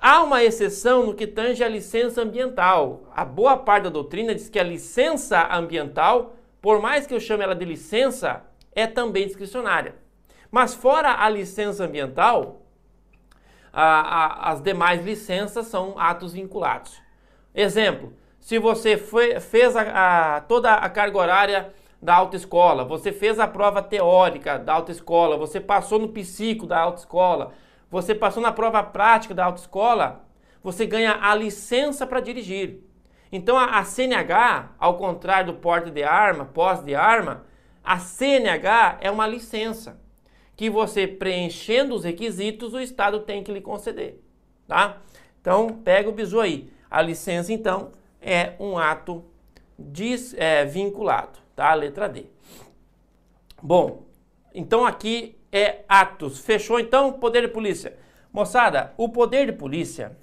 Há uma exceção no que tange a licença ambiental. A boa parte da doutrina diz que a licença ambiental, por mais que eu chame ela de licença, é também discricionária. Mas fora a licença ambiental, a, a, as demais licenças são atos vinculados. Exemplo, se você foi, fez a, toda a carga horária da autoescola, você fez a prova teórica da autoescola, você passou no psico da autoescola, você passou na prova prática da autoescola, você ganha a licença para dirigir. Então a, a, CNH, ao contrário do porte de arma, posse de arma, a CNH é uma licença que você preenchendo os requisitos, o Estado tem que lhe conceder, tá? Então pega o bizu aí. A licença então é um ato desvinculado, é, tá? Letra D. Bom, então aqui é atos. Fechou então? Poder de polícia. Moçada, o poder de polícia,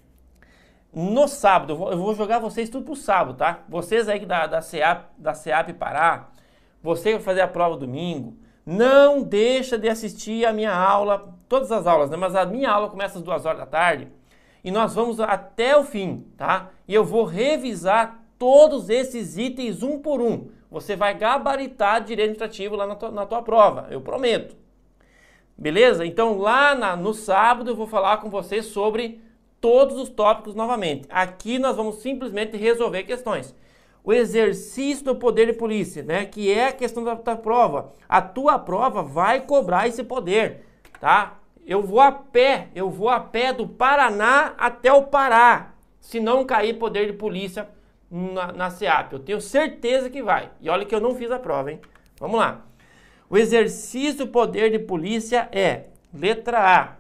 no sábado, eu vou jogar vocês tudo pro sábado, tá? Vocês aí da, da, CEAP, da CEAP Pará, você vai fazer a prova domingo, não deixa de assistir a minha aula, todas as aulas, né? Mas a minha aula começa às duas horas da tarde e nós vamos até o fim, tá? E eu vou revisar todos esses itens um por um. Você vai gabaritar direito administrativo lá na tua, na tua prova, eu prometo. Beleza? Então lá na, no sábado eu vou falar com você sobre todos os tópicos novamente. Aqui nós vamos simplesmente resolver questões. O exercício do poder de polícia, né? Que é a questão da, da prova. A tua prova vai cobrar esse poder, tá? Eu vou a pé, eu vou a pé do Paraná até o Pará. Se não cair poder de polícia na, na SEAP. Eu tenho certeza que vai. E olha que eu não fiz a prova, hein? Vamos lá. O exercício do poder de polícia é, letra A,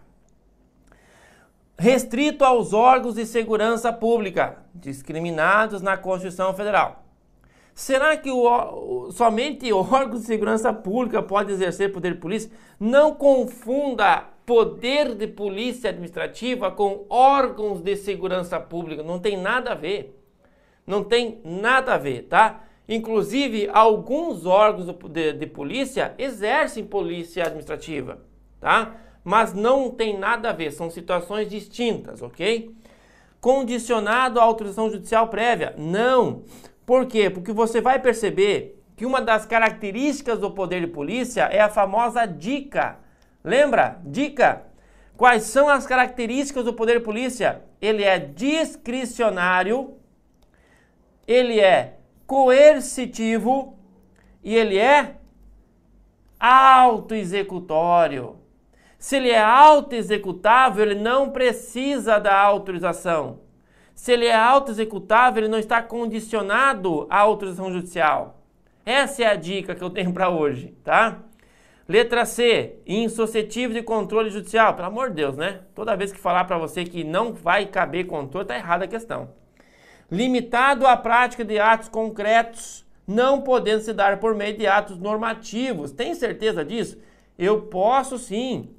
restrito aos órgãos de segurança pública discriminados na Constituição Federal. Será que o, somente <laughs> órgãos de segurança pública pode exercer poder de polícia? Não confunda poder de polícia administrativa com órgãos de segurança pública. Não tem nada a ver. Não tem nada a ver, tá? Inclusive, alguns órgãos de, de polícia exercem polícia administrativa, tá? Mas não tem nada a ver, são situações distintas, ok? Condicionado à autorização judicial prévia? Não. Por quê? Porque você vai perceber que uma das características do poder de polícia é a famosa dica. Lembra? Dica. Quais são as características do poder de polícia? Ele é discricionário, ele é coercitivo e ele é autoexecutório. Se ele é autoexecutável, ele não precisa da autorização. Se ele é autoexecutável, ele não está condicionado à autorização judicial. Essa é a dica que eu tenho para hoje, tá? Letra C, insuscetível de controle judicial. Pelo amor de Deus, né? Toda vez que falar para você que não vai caber controle, tá errada a questão limitado à prática de atos concretos, não podendo se dar por meio de atos normativos. Tem certeza disso? Eu posso sim.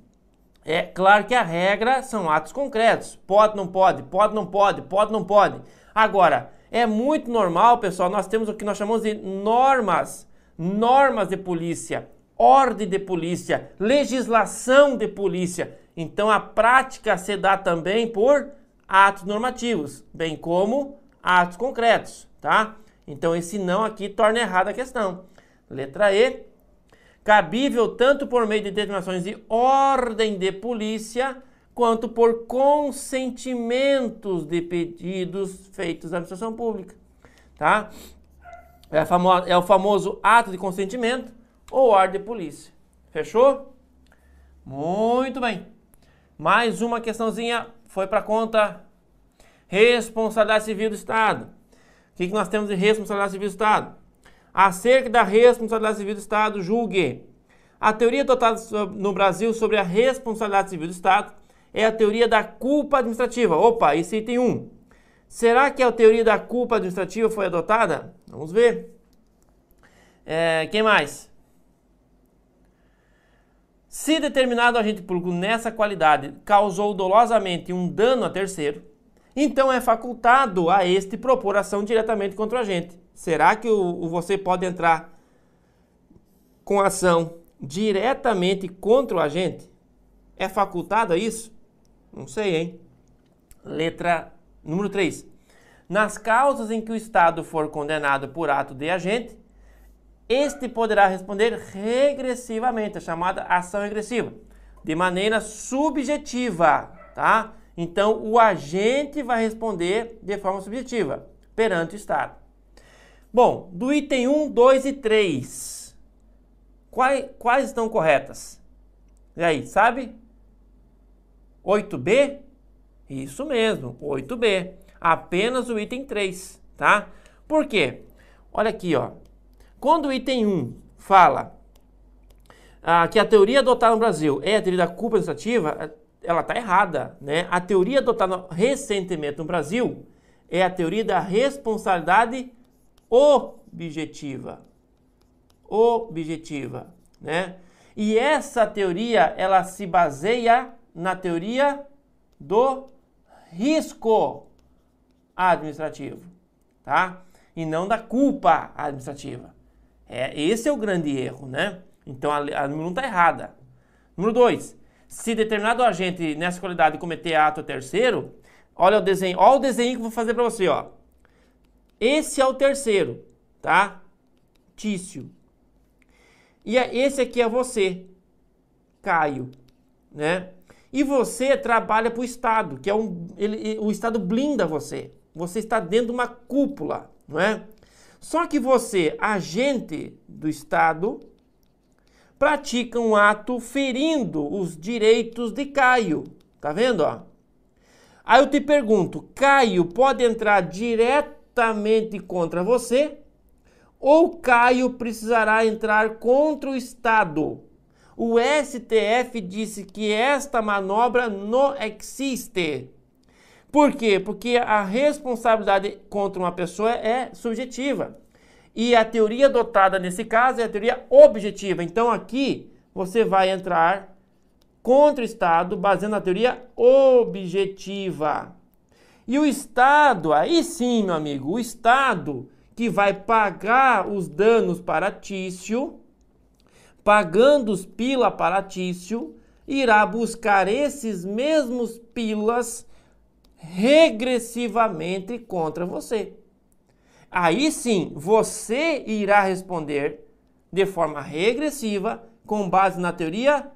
É claro que a regra são atos concretos. Pode, não pode, pode, não pode, pode, não pode. Agora, é muito normal, pessoal, nós temos o que nós chamamos de normas, normas de polícia, ordem de polícia, legislação de polícia. Então a prática se dá também por atos normativos, bem como atos concretos, tá? Então esse não aqui torna errada a questão. Letra E, cabível tanto por meio de determinações de ordem de polícia, quanto por consentimentos de pedidos feitos à administração pública, tá? É, famo é o famoso ato de consentimento ou ordem de polícia. Fechou? Muito bem. Mais uma questãozinha foi para conta Responsabilidade civil do Estado. O que, que nós temos de responsabilidade civil do Estado? Acerca da responsabilidade civil do Estado, julgue. A teoria adotada no Brasil sobre a responsabilidade civil do Estado é a teoria da culpa administrativa. Opa, esse item 1. Será que a teoria da culpa administrativa foi adotada? Vamos ver. É, quem mais? Se determinado agente público nessa qualidade causou dolosamente um dano a terceiro, então é facultado a este propor ação diretamente contra o agente. Será que o, o você pode entrar com ação diretamente contra o agente? É facultado a isso? Não sei, hein? Letra número 3. Nas causas em que o Estado for condenado por ato de agente, este poderá responder regressivamente, a chamada ação regressiva, de maneira subjetiva, tá? Então, o agente vai responder de forma subjetiva perante o Estado. Bom, do item 1, 2 e 3, quais, quais estão corretas? E aí, sabe? 8B? Isso mesmo, 8B. Apenas o item 3, tá? Por quê? Olha aqui, ó. Quando o item 1 fala ah, que a teoria adotada no Brasil é a teoria da culpa administrativa, ela está errada, né? A teoria adotada recentemente no Brasil é a teoria da responsabilidade objetiva. Objetiva, né? E essa teoria, ela se baseia na teoria do risco administrativo, tá? E não da culpa administrativa. É, esse é o grande erro, né? Então a, a número 1 está errada. Número 2. Se determinado agente nessa qualidade cometer ato terceiro, olha o desenho, olha o desenho que eu vou fazer para você, ó. Esse é o terceiro, tá? Tício. E é, esse aqui é você, Caio, né? E você trabalha para o Estado, que é um, ele, o Estado blinda você. Você está dentro de uma cúpula, não é? Só que você, agente do Estado, pratica um ato ferindo os direitos de Caio. Tá vendo, ó? Aí eu te pergunto, Caio pode entrar diretamente contra você ou Caio precisará entrar contra o Estado? O STF disse que esta manobra não existe. Por quê? Porque a responsabilidade contra uma pessoa é subjetiva. E a teoria adotada nesse caso é a teoria objetiva. Então aqui você vai entrar contra o Estado baseando na teoria objetiva. E o Estado, aí sim, meu amigo, o Estado que vai pagar os danos para Tício, pagando os pila para Tício, irá buscar esses mesmos pilas regressivamente contra você. Aí sim, você irá responder de forma regressiva com base na teoria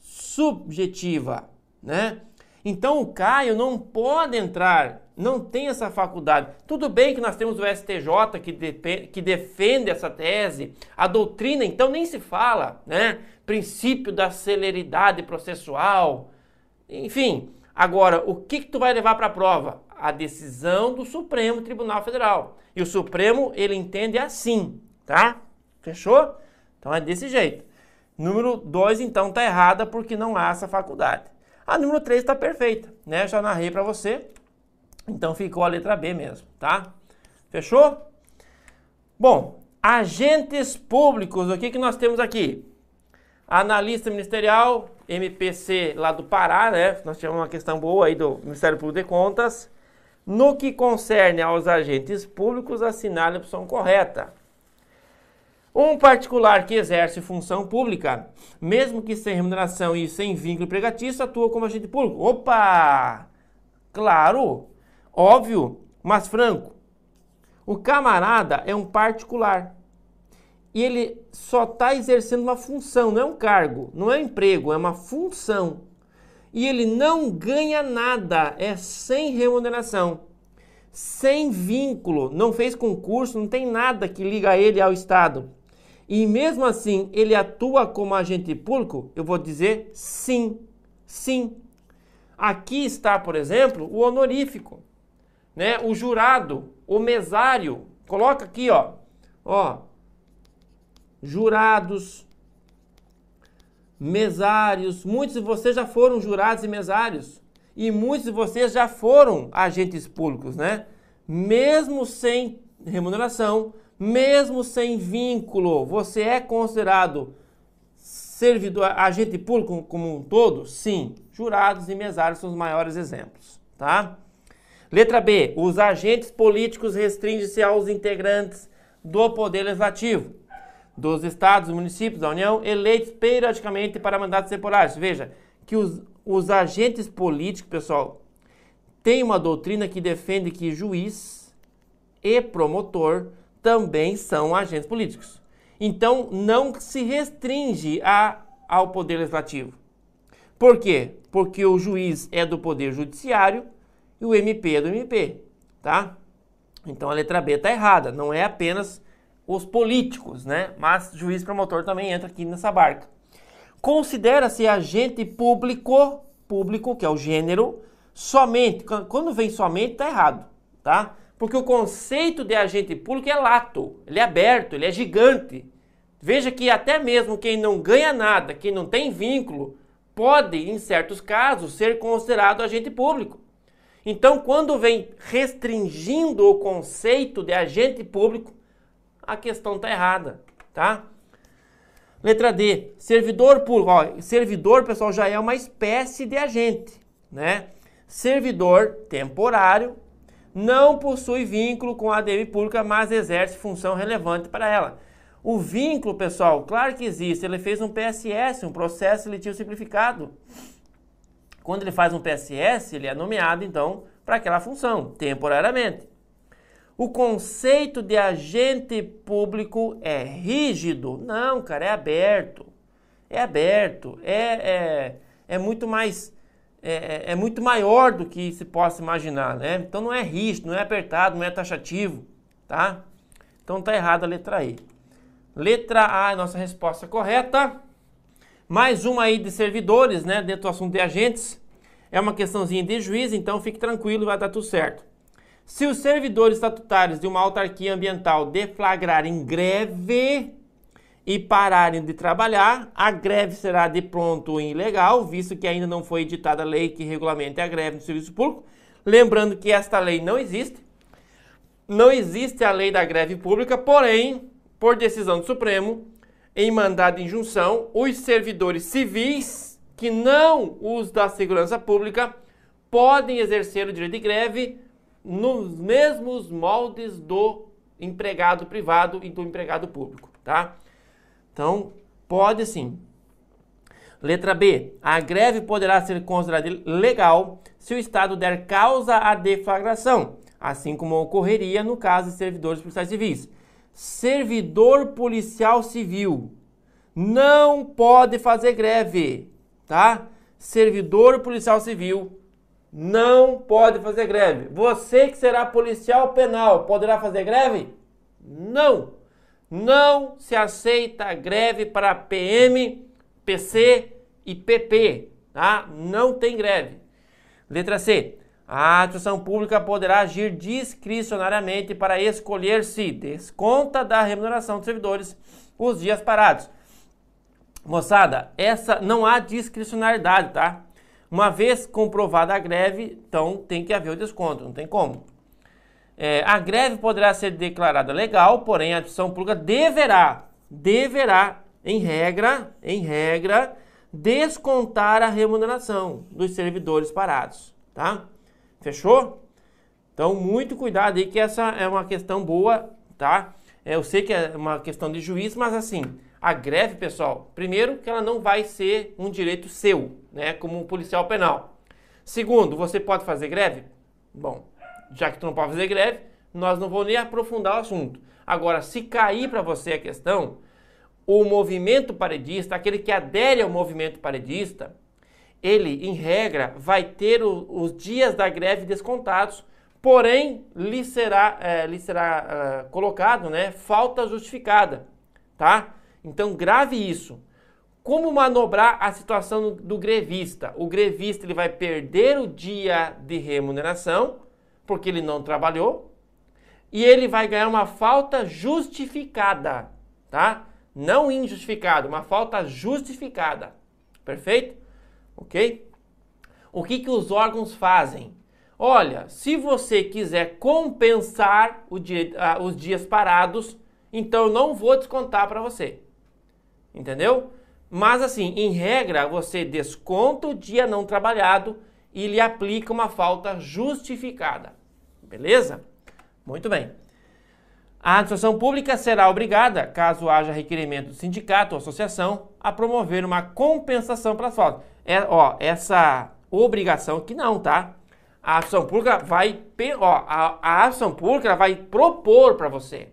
subjetiva, né? Então o Caio não pode entrar, não tem essa faculdade. Tudo bem que nós temos o STJ que, que defende essa tese, a doutrina então nem se fala, né? Princípio da celeridade processual, enfim, Agora, o que, que tu vai levar para a prova? A decisão do Supremo Tribunal Federal. E o Supremo, ele entende assim, tá? Fechou? Então é desse jeito. Número 2, então, tá errada porque não há essa faculdade. A número 3 está perfeita, né? Já narrei para você. Então ficou a letra B mesmo, tá? Fechou? Bom, agentes públicos, o que, que nós temos aqui? Analista ministerial, MPC lá do Pará, né? Nós tivemos uma questão boa aí do Ministério Público de Contas. No que concerne aos agentes públicos, assinale a opção correta. Um particular que exerce função pública, mesmo que sem remuneração e sem vínculo empregatício, atua como agente público. Opa! Claro, óbvio, mas franco. O camarada é um particular e ele só está exercendo uma função, não é um cargo, não é um emprego, é uma função. E ele não ganha nada, é sem remuneração, sem vínculo, não fez concurso, não tem nada que liga ele ao Estado. E mesmo assim ele atua como agente público, eu vou dizer sim, sim. Aqui está, por exemplo, o honorífico, né? O jurado, o mesário. Coloca aqui, ó. Ó, jurados, mesários. Muitos de vocês já foram jurados e mesários. E muitos de vocês já foram agentes públicos, né? Mesmo sem remuneração, mesmo sem vínculo, você é considerado servidor, agente público como um todo? Sim. Jurados e mesários são os maiores exemplos, tá? Letra B. Os agentes políticos restringem-se aos integrantes do Poder Legislativo dos estados, municípios da União, eleitos periodicamente para mandatos temporários. Veja que os, os agentes políticos, pessoal, têm uma doutrina que defende que juiz e promotor também são agentes políticos. Então, não se restringe a, ao poder legislativo. Por quê? Porque o juiz é do poder judiciário e o MP é do MP, tá? Então a letra B está errada, não é apenas os políticos, né? Mas juiz promotor também entra aqui nessa barca. Considera-se agente público público, que é o gênero, somente. Quando vem somente, tá errado, tá? Porque o conceito de agente público é lato, ele é aberto, ele é gigante. Veja que até mesmo quem não ganha nada, quem não tem vínculo, pode, em certos casos, ser considerado agente público. Então, quando vem restringindo o conceito de agente público, a questão está errada, tá? Letra D, servidor público. Ó, servidor, pessoal, já é uma espécie de agente, né? Servidor temporário não possui vínculo com a ADM pública, mas exerce função relevante para ela. O vínculo, pessoal, claro que existe. Ele fez um PSS, um processo seletivo simplificado. Quando ele faz um PSS, ele é nomeado, então, para aquela função, temporariamente. O conceito de agente público é rígido? Não, cara, é aberto. É aberto. É, é, é muito mais. É, é, é muito maior do que se possa imaginar, né? Então não é rígido, não é apertado, não é taxativo, tá? Então tá errado a letra E. Letra A é a nossa resposta correta. Mais uma aí de servidores, né? Dentro do assunto de agentes. É uma questãozinha de juiz, então fique tranquilo, vai dar tudo certo. Se os servidores estatutários de uma autarquia ambiental deflagrarem greve e pararem de trabalhar, a greve será de pronto ilegal, visto que ainda não foi editada a lei que regulamente a greve no serviço público. Lembrando que esta lei não existe. Não existe a lei da greve pública, porém, por decisão do Supremo, em mandado de injunção, os servidores civis que não os da segurança pública podem exercer o direito de greve nos mesmos moldes do empregado privado e do empregado público, tá? Então, pode sim. Letra B. A greve poderá ser considerada legal se o Estado der causa à deflagração, assim como ocorreria no caso de servidores policiais civis. Servidor policial civil não pode fazer greve, tá? Servidor policial civil não pode fazer greve. Você que será policial penal poderá fazer greve? Não. Não se aceita greve para PM, PC e PP, tá? Não tem greve. Letra C. A administração pública poderá agir discricionariamente para escolher se desconta da remuneração dos servidores os dias parados. Moçada, essa não há discricionariedade, tá? Uma vez comprovada a greve, então tem que haver o desconto, não tem como. É, a greve poderá ser declarada legal, porém a administração pública deverá, deverá, em regra, em regra, descontar a remuneração dos servidores parados, tá? Fechou? Então, muito cuidado aí que essa é uma questão boa, tá? É, eu sei que é uma questão de juiz, mas assim, a greve, pessoal, primeiro que ela não vai ser um direito seu, né, como um policial penal. Segundo, você pode fazer greve? Bom, já que tu não pode fazer greve, nós não vamos nem aprofundar o assunto. Agora, se cair para você a questão, o movimento paredista, aquele que adere ao movimento paredista, ele, em regra, vai ter o, os dias da greve descontados, porém, lhe será, é, lhe será uh, colocado né, falta justificada, tá? Então, grave isso. Como manobrar a situação do grevista? O grevista ele vai perder o dia de remuneração, porque ele não trabalhou, e ele vai ganhar uma falta justificada, tá? Não injustificada, uma falta justificada. Perfeito? Ok? O que, que os órgãos fazem? Olha, se você quiser compensar dia, ah, os dias parados, então eu não vou descontar para você. Entendeu? Mas assim, em regra, você desconta o dia não trabalhado e lhe aplica uma falta justificada. Beleza? Muito bem. A administração pública será obrigada, caso haja requerimento do sindicato ou associação, a promover uma compensação para as faltas. É, ó, essa obrigação que não, tá? A ação pública vai, ó, a, a ação pública vai propor para você.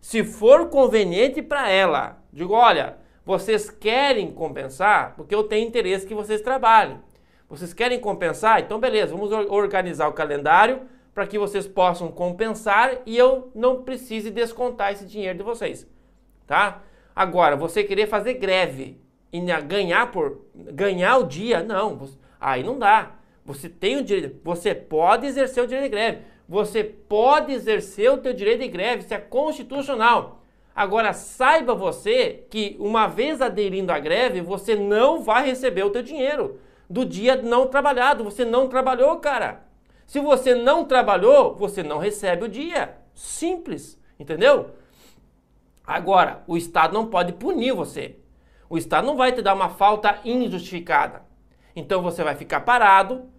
Se for conveniente para ela, digo, olha, vocês querem compensar porque eu tenho interesse que vocês trabalhem. Vocês querem compensar? Então, beleza, vamos organizar o calendário para que vocês possam compensar e eu não precise descontar esse dinheiro de vocês, tá? Agora, você querer fazer greve e ganhar por ganhar o dia, não. Aí não dá. Você tem o direito, você pode exercer o direito de greve. Você pode exercer o teu direito de greve, isso é constitucional. Agora saiba você que uma vez aderindo à greve, você não vai receber o teu dinheiro do dia não trabalhado. Você não trabalhou, cara. Se você não trabalhou, você não recebe o dia. Simples, entendeu? Agora, o Estado não pode punir você. O Estado não vai te dar uma falta injustificada. Então você vai ficar parado,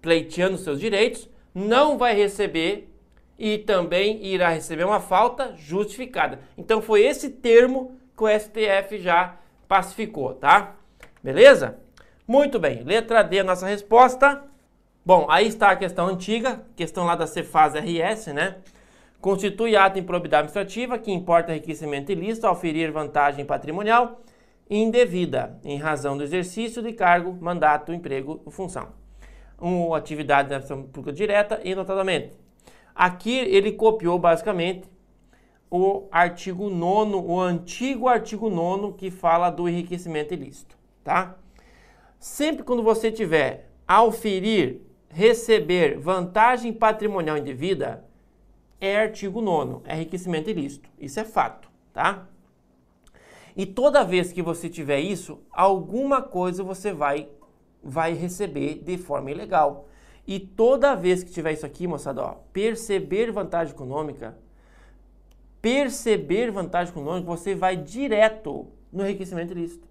pleiteando seus direitos, não vai receber e também irá receber uma falta justificada. Então foi esse termo que o STF já pacificou, tá? Beleza? Muito bem. Letra D, a nossa resposta. Bom, aí está a questão antiga, questão lá da Cefaz RS, né? Constitui ato de improbidade administrativa que importa enriquecimento ilícito ao ferir vantagem patrimonial indevida em razão do exercício de cargo, mandato, emprego ou função. Uma atividade da ação pública direta e notadamente. Aqui ele copiou basicamente o artigo 9 o antigo artigo 9 que fala do enriquecimento ilícito, tá? Sempre quando você tiver ao ferir, receber vantagem patrimonial indevida, é artigo 9 é enriquecimento ilícito. Isso é fato, tá? E toda vez que você tiver isso, alguma coisa você vai vai receber de forma ilegal. E toda vez que tiver isso aqui, moçada, ó, perceber vantagem econômica, perceber vantagem econômica, você vai direto no enriquecimento ilícito.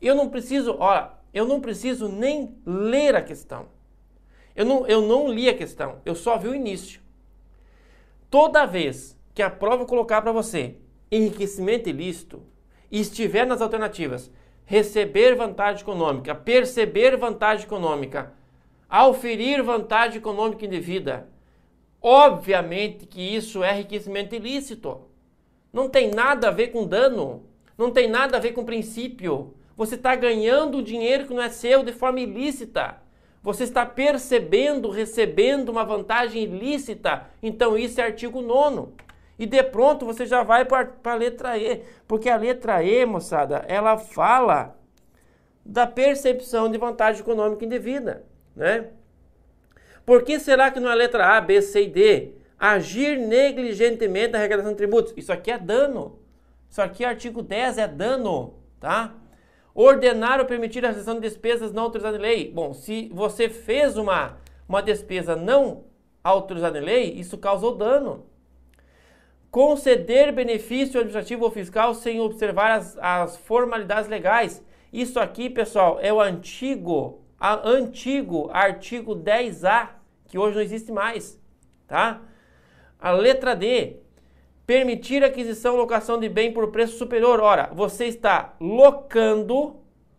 Eu não preciso, olha, eu não preciso nem ler a questão. Eu não, eu não li a questão, eu só vi o início. Toda vez que a prova colocar para você enriquecimento ilícito e estiver nas alternativas receber vantagem econômica, perceber vantagem econômica, auferir vantagem econômica indevida, obviamente que isso é enriquecimento ilícito. Não tem nada a ver com dano, não tem nada a ver com princípio. Você está ganhando dinheiro que não é seu de forma ilícita. Você está percebendo, recebendo uma vantagem ilícita. Então isso é artigo 9. E de pronto você já vai para a letra E. Porque a letra E, moçada, ela fala da percepção de vantagem econômica indevida. Né? Por que será que não é letra A, B, C e D? Agir negligentemente na arrecadação de tributos. Isso aqui é dano. Isso aqui, artigo 10, é dano. Tá? Ordenar ou permitir a realização de despesas não autorizadas em lei. Bom, se você fez uma, uma despesa não autorizada em lei, isso causou dano conceder benefício administrativo ou fiscal sem observar as, as formalidades legais. Isso aqui, pessoal, é o antigo, a, antigo artigo 10A, que hoje não existe mais, tá? A letra D, permitir aquisição locação de bem por preço superior. Ora, você está locando,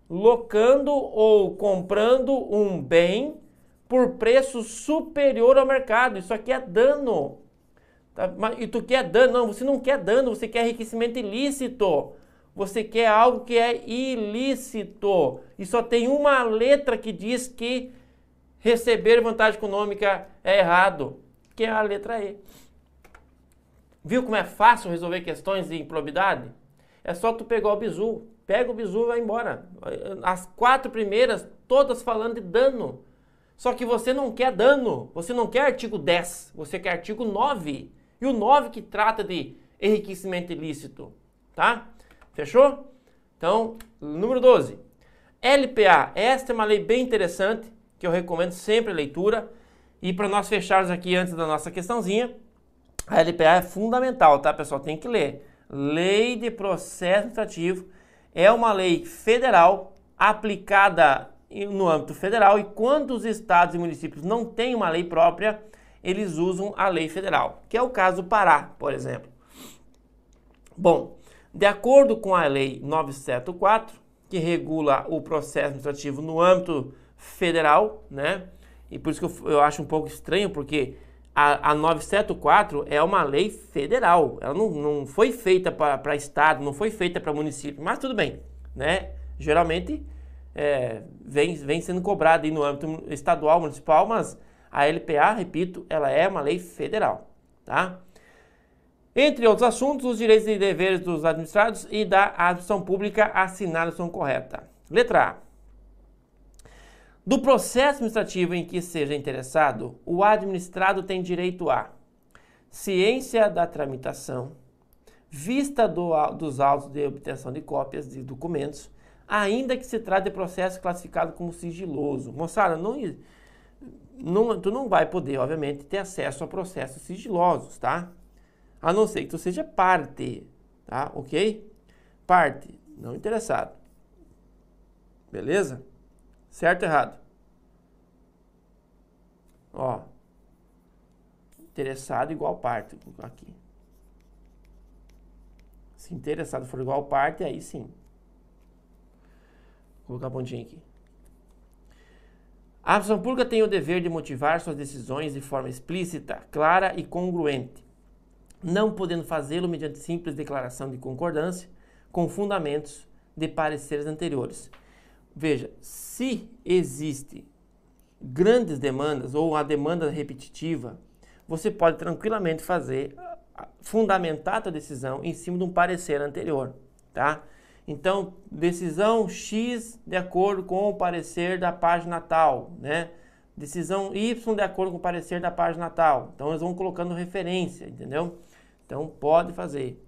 locando ou comprando um bem por preço superior ao mercado. Isso aqui é dano. Tá? E tu quer dano? Não, você não quer dano, você quer enriquecimento ilícito. Você quer algo que é ilícito. E só tem uma letra que diz que receber vantagem econômica é errado, que é a letra E. Viu como é fácil resolver questões de improbidade? É só tu pegar o bizu. Pega o bizu e vai embora. As quatro primeiras, todas falando de dano. Só que você não quer dano. Você não quer artigo 10. Você quer artigo 9. E o 9 que trata de enriquecimento ilícito, tá? Fechou? Então, número 12. LPA, esta é uma lei bem interessante, que eu recomendo sempre a leitura. E para nós fecharmos aqui antes da nossa questãozinha, a LPA é fundamental, tá, pessoal? Tem que ler. Lei de Processo Administrativo é uma lei federal aplicada no âmbito federal e quando os estados e municípios não têm uma lei própria, eles usam a lei federal, que é o caso do Pará, por exemplo. Bom, de acordo com a lei 974, que regula o processo administrativo no âmbito federal, né? E por isso que eu, eu acho um pouco estranho, porque a, a 974 é uma lei federal, ela não, não foi feita para estado, não foi feita para município, mas tudo bem, né? Geralmente é, vem, vem sendo cobrada no âmbito estadual, municipal, mas a LPA, repito, ela é uma lei federal, tá? Entre outros assuntos, os direitos e deveres dos administrados e da administração pública assinados são correta. Letra A. Do processo administrativo em que seja interessado, o administrado tem direito a ciência da tramitação, vista do, dos autos de obtenção de cópias de documentos, ainda que se trate de processo classificado como sigiloso. Moçada, não, não, tu não vai poder, obviamente, ter acesso a processos sigilosos, tá? A não ser que tu seja parte, tá? Ok? Parte, não interessado. Beleza? Certo ou errado? Ó. Interessado igual parte aqui. Se interessado for igual parte, aí sim. Vou colocar a pontinha aqui. A ação pública tem o dever de motivar suas decisões de forma explícita, clara e congruente, não podendo fazê-lo mediante simples declaração de concordância com fundamentos de pareceres anteriores. Veja, se existe grandes demandas ou a demanda repetitiva, você pode tranquilamente fazer fundamentar a sua decisão em cima de um parecer anterior, tá? Então, decisão X de acordo com o parecer da página tal, né? Decisão Y de acordo com o parecer da página tal. Então, eles vão colocando referência, entendeu? Então, pode fazer.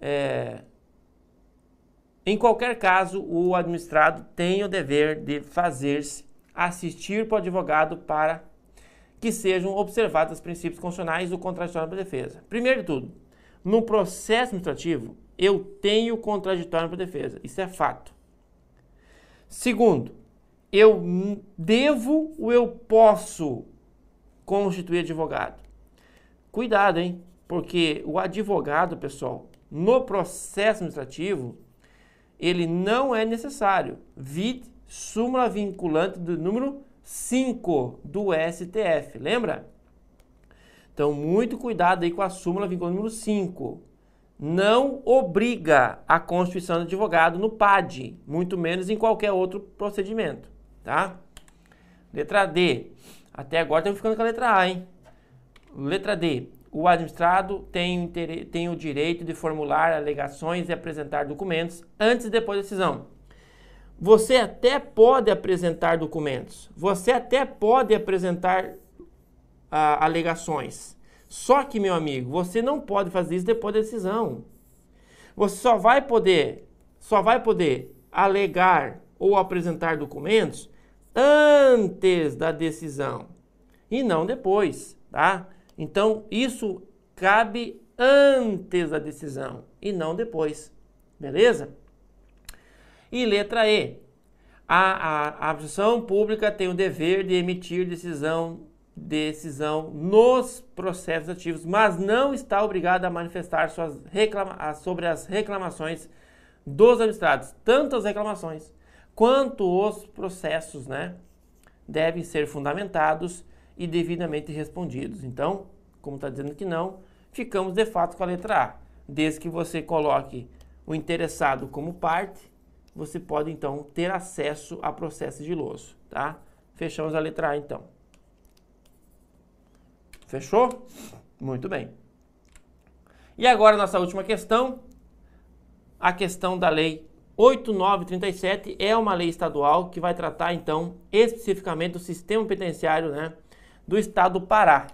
É... Em qualquer caso, o administrado tem o dever de fazer-se assistir para o advogado para que sejam observados os princípios constitucionais do contraditório da defesa. Primeiro de tudo, no processo administrativo, eu tenho contraditório para defesa. Isso é fato. Segundo, eu devo ou eu posso constituir advogado? Cuidado, hein? Porque o advogado, pessoal, no processo administrativo, ele não é necessário. Vide súmula vinculante do número 5 do STF, lembra? Então, muito cuidado aí com a súmula vinculante número 5 não obriga a constituição do advogado no PAD, muito menos em qualquer outro procedimento, tá? Letra D. Até agora estamos ficando com a letra A, hein? Letra D. O administrado tem, tem o direito de formular alegações e apresentar documentos antes e depois da decisão. Você até pode apresentar documentos, você até pode apresentar ah, alegações, só que, meu amigo, você não pode fazer isso depois da decisão. Você só vai poder, só vai poder alegar ou apresentar documentos antes da decisão e não depois, tá? Então, isso cabe antes da decisão e não depois, beleza? E letra E. A, a, a pública tem o dever de emitir decisão decisão nos processos ativos, mas não está obrigado a manifestar suas reclama sobre as reclamações dos administrados. Tanto as reclamações quanto os processos, né, devem ser fundamentados e devidamente respondidos. Então, como está dizendo que não, ficamos de fato com a letra A. Desde que você coloque o interessado como parte, você pode então ter acesso a processo sigiloso, tá? Fechamos a letra A então. Fechou? Muito bem. E agora, nossa última questão. A questão da Lei 8937 é uma lei estadual que vai tratar, então, especificamente do sistema penitenciário né, do estado do Pará.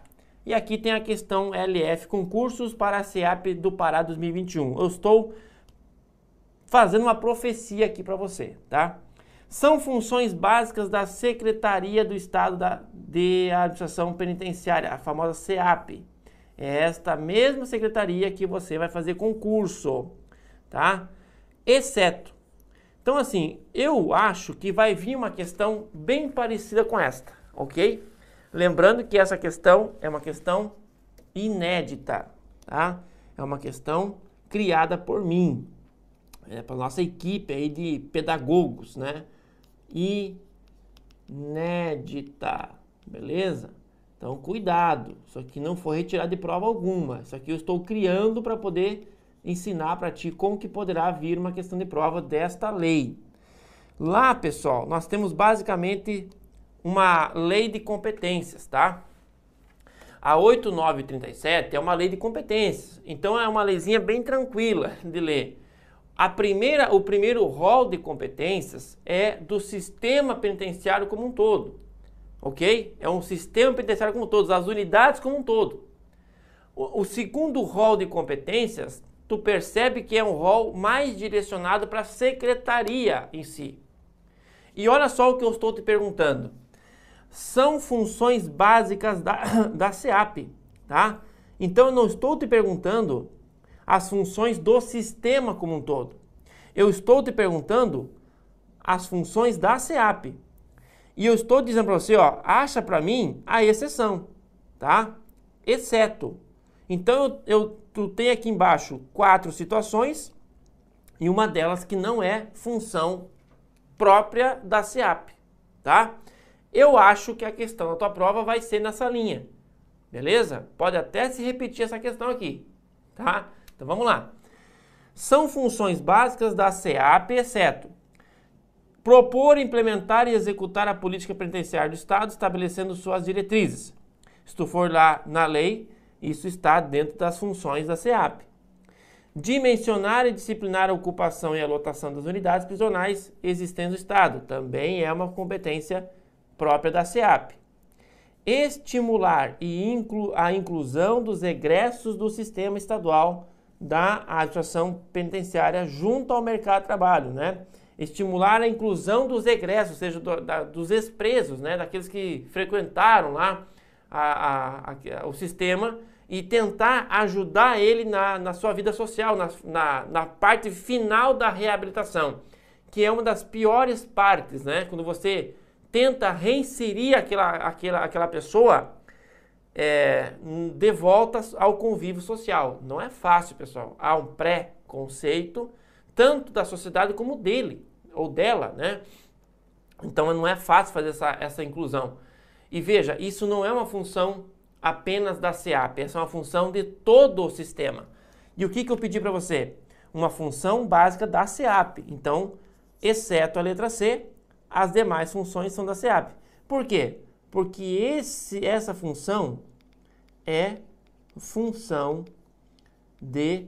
E aqui tem a questão LF, concursos para a SEAP do Pará 2021. Eu estou fazendo uma profecia aqui para você, tá? são funções básicas da Secretaria do Estado da, de Administração Penitenciária, a famosa SEAP. É esta mesma secretaria que você vai fazer concurso, tá? Exceto. Então, assim, eu acho que vai vir uma questão bem parecida com esta, ok? Lembrando que essa questão é uma questão inédita, tá? É uma questão criada por mim, é, para nossa equipe aí de pedagogos, né? inédita, beleza? Então, cuidado, isso aqui não foi retirado de prova alguma. Isso aqui eu estou criando para poder ensinar para ti como que poderá vir uma questão de prova desta lei. Lá, pessoal, nós temos basicamente uma lei de competências, tá? A 8937 é uma lei de competências, então é uma leizinha bem tranquila de ler. a primeira, o primeiro rol de competências é do sistema penitenciário como um todo, ok? É um sistema penitenciário como um todo, as unidades como um todo. O, o segundo rol de competências, tu percebe que é um rol mais direcionado para a secretaria em si. E olha só o que eu estou te perguntando. São funções básicas da, <coughs> da SEAP, tá? Então eu não estou te perguntando as funções do sistema como um todo. Eu estou te perguntando as funções da SEAP. E eu estou dizendo para você, ó, acha para mim a exceção, tá? Exceto. Então eu, eu tu tem aqui embaixo quatro situações e uma delas que não é função própria da SEAP, tá? Eu acho que a questão da tua prova vai ser nessa linha. Beleza? Pode até se repetir essa questão aqui, tá? Então vamos lá. São funções básicas da SEAP, exceto propor, implementar e executar a política penitenciária do Estado, estabelecendo suas diretrizes. Se tu for lá na lei, isso está dentro das funções da SEAP. Dimensionar e disciplinar a ocupação e a lotação das unidades prisionais existentes no Estado. Também é uma competência própria da SEAP. Estimular e inclu a inclusão dos egressos do sistema estadual da administração penitenciária junto ao mercado de trabalho, né? Estimular a inclusão dos egressos, ou seja, do, da, dos expresos, né? Daqueles que frequentaram lá a, a, a, o sistema e tentar ajudar ele na, na sua vida social, na, na, na, parte final da reabilitação, que é uma das piores partes, né? Quando você tenta reinserir aquela, aquela, aquela pessoa é, de volta ao convívio social. Não é fácil, pessoal. Há um pré-conceito, tanto da sociedade como dele ou dela, né? Então não é fácil fazer essa, essa inclusão. E veja, isso não é uma função apenas da SEAP, essa é uma função de todo o sistema. E o que, que eu pedi para você? Uma função básica da SEAP. Então, exceto a letra C, as demais funções são da SEAP. Por quê? Porque esse, essa função é função de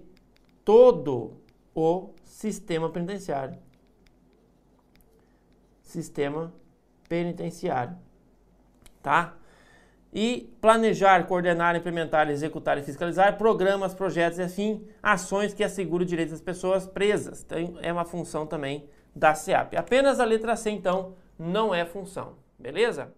todo o sistema penitenciário. Sistema penitenciário. Tá? E planejar, coordenar, implementar, executar e fiscalizar programas, projetos e assim ações que asseguram o direito das pessoas presas. Então, é uma função também da SEAP. Apenas a letra C, então, não é função. Beleza?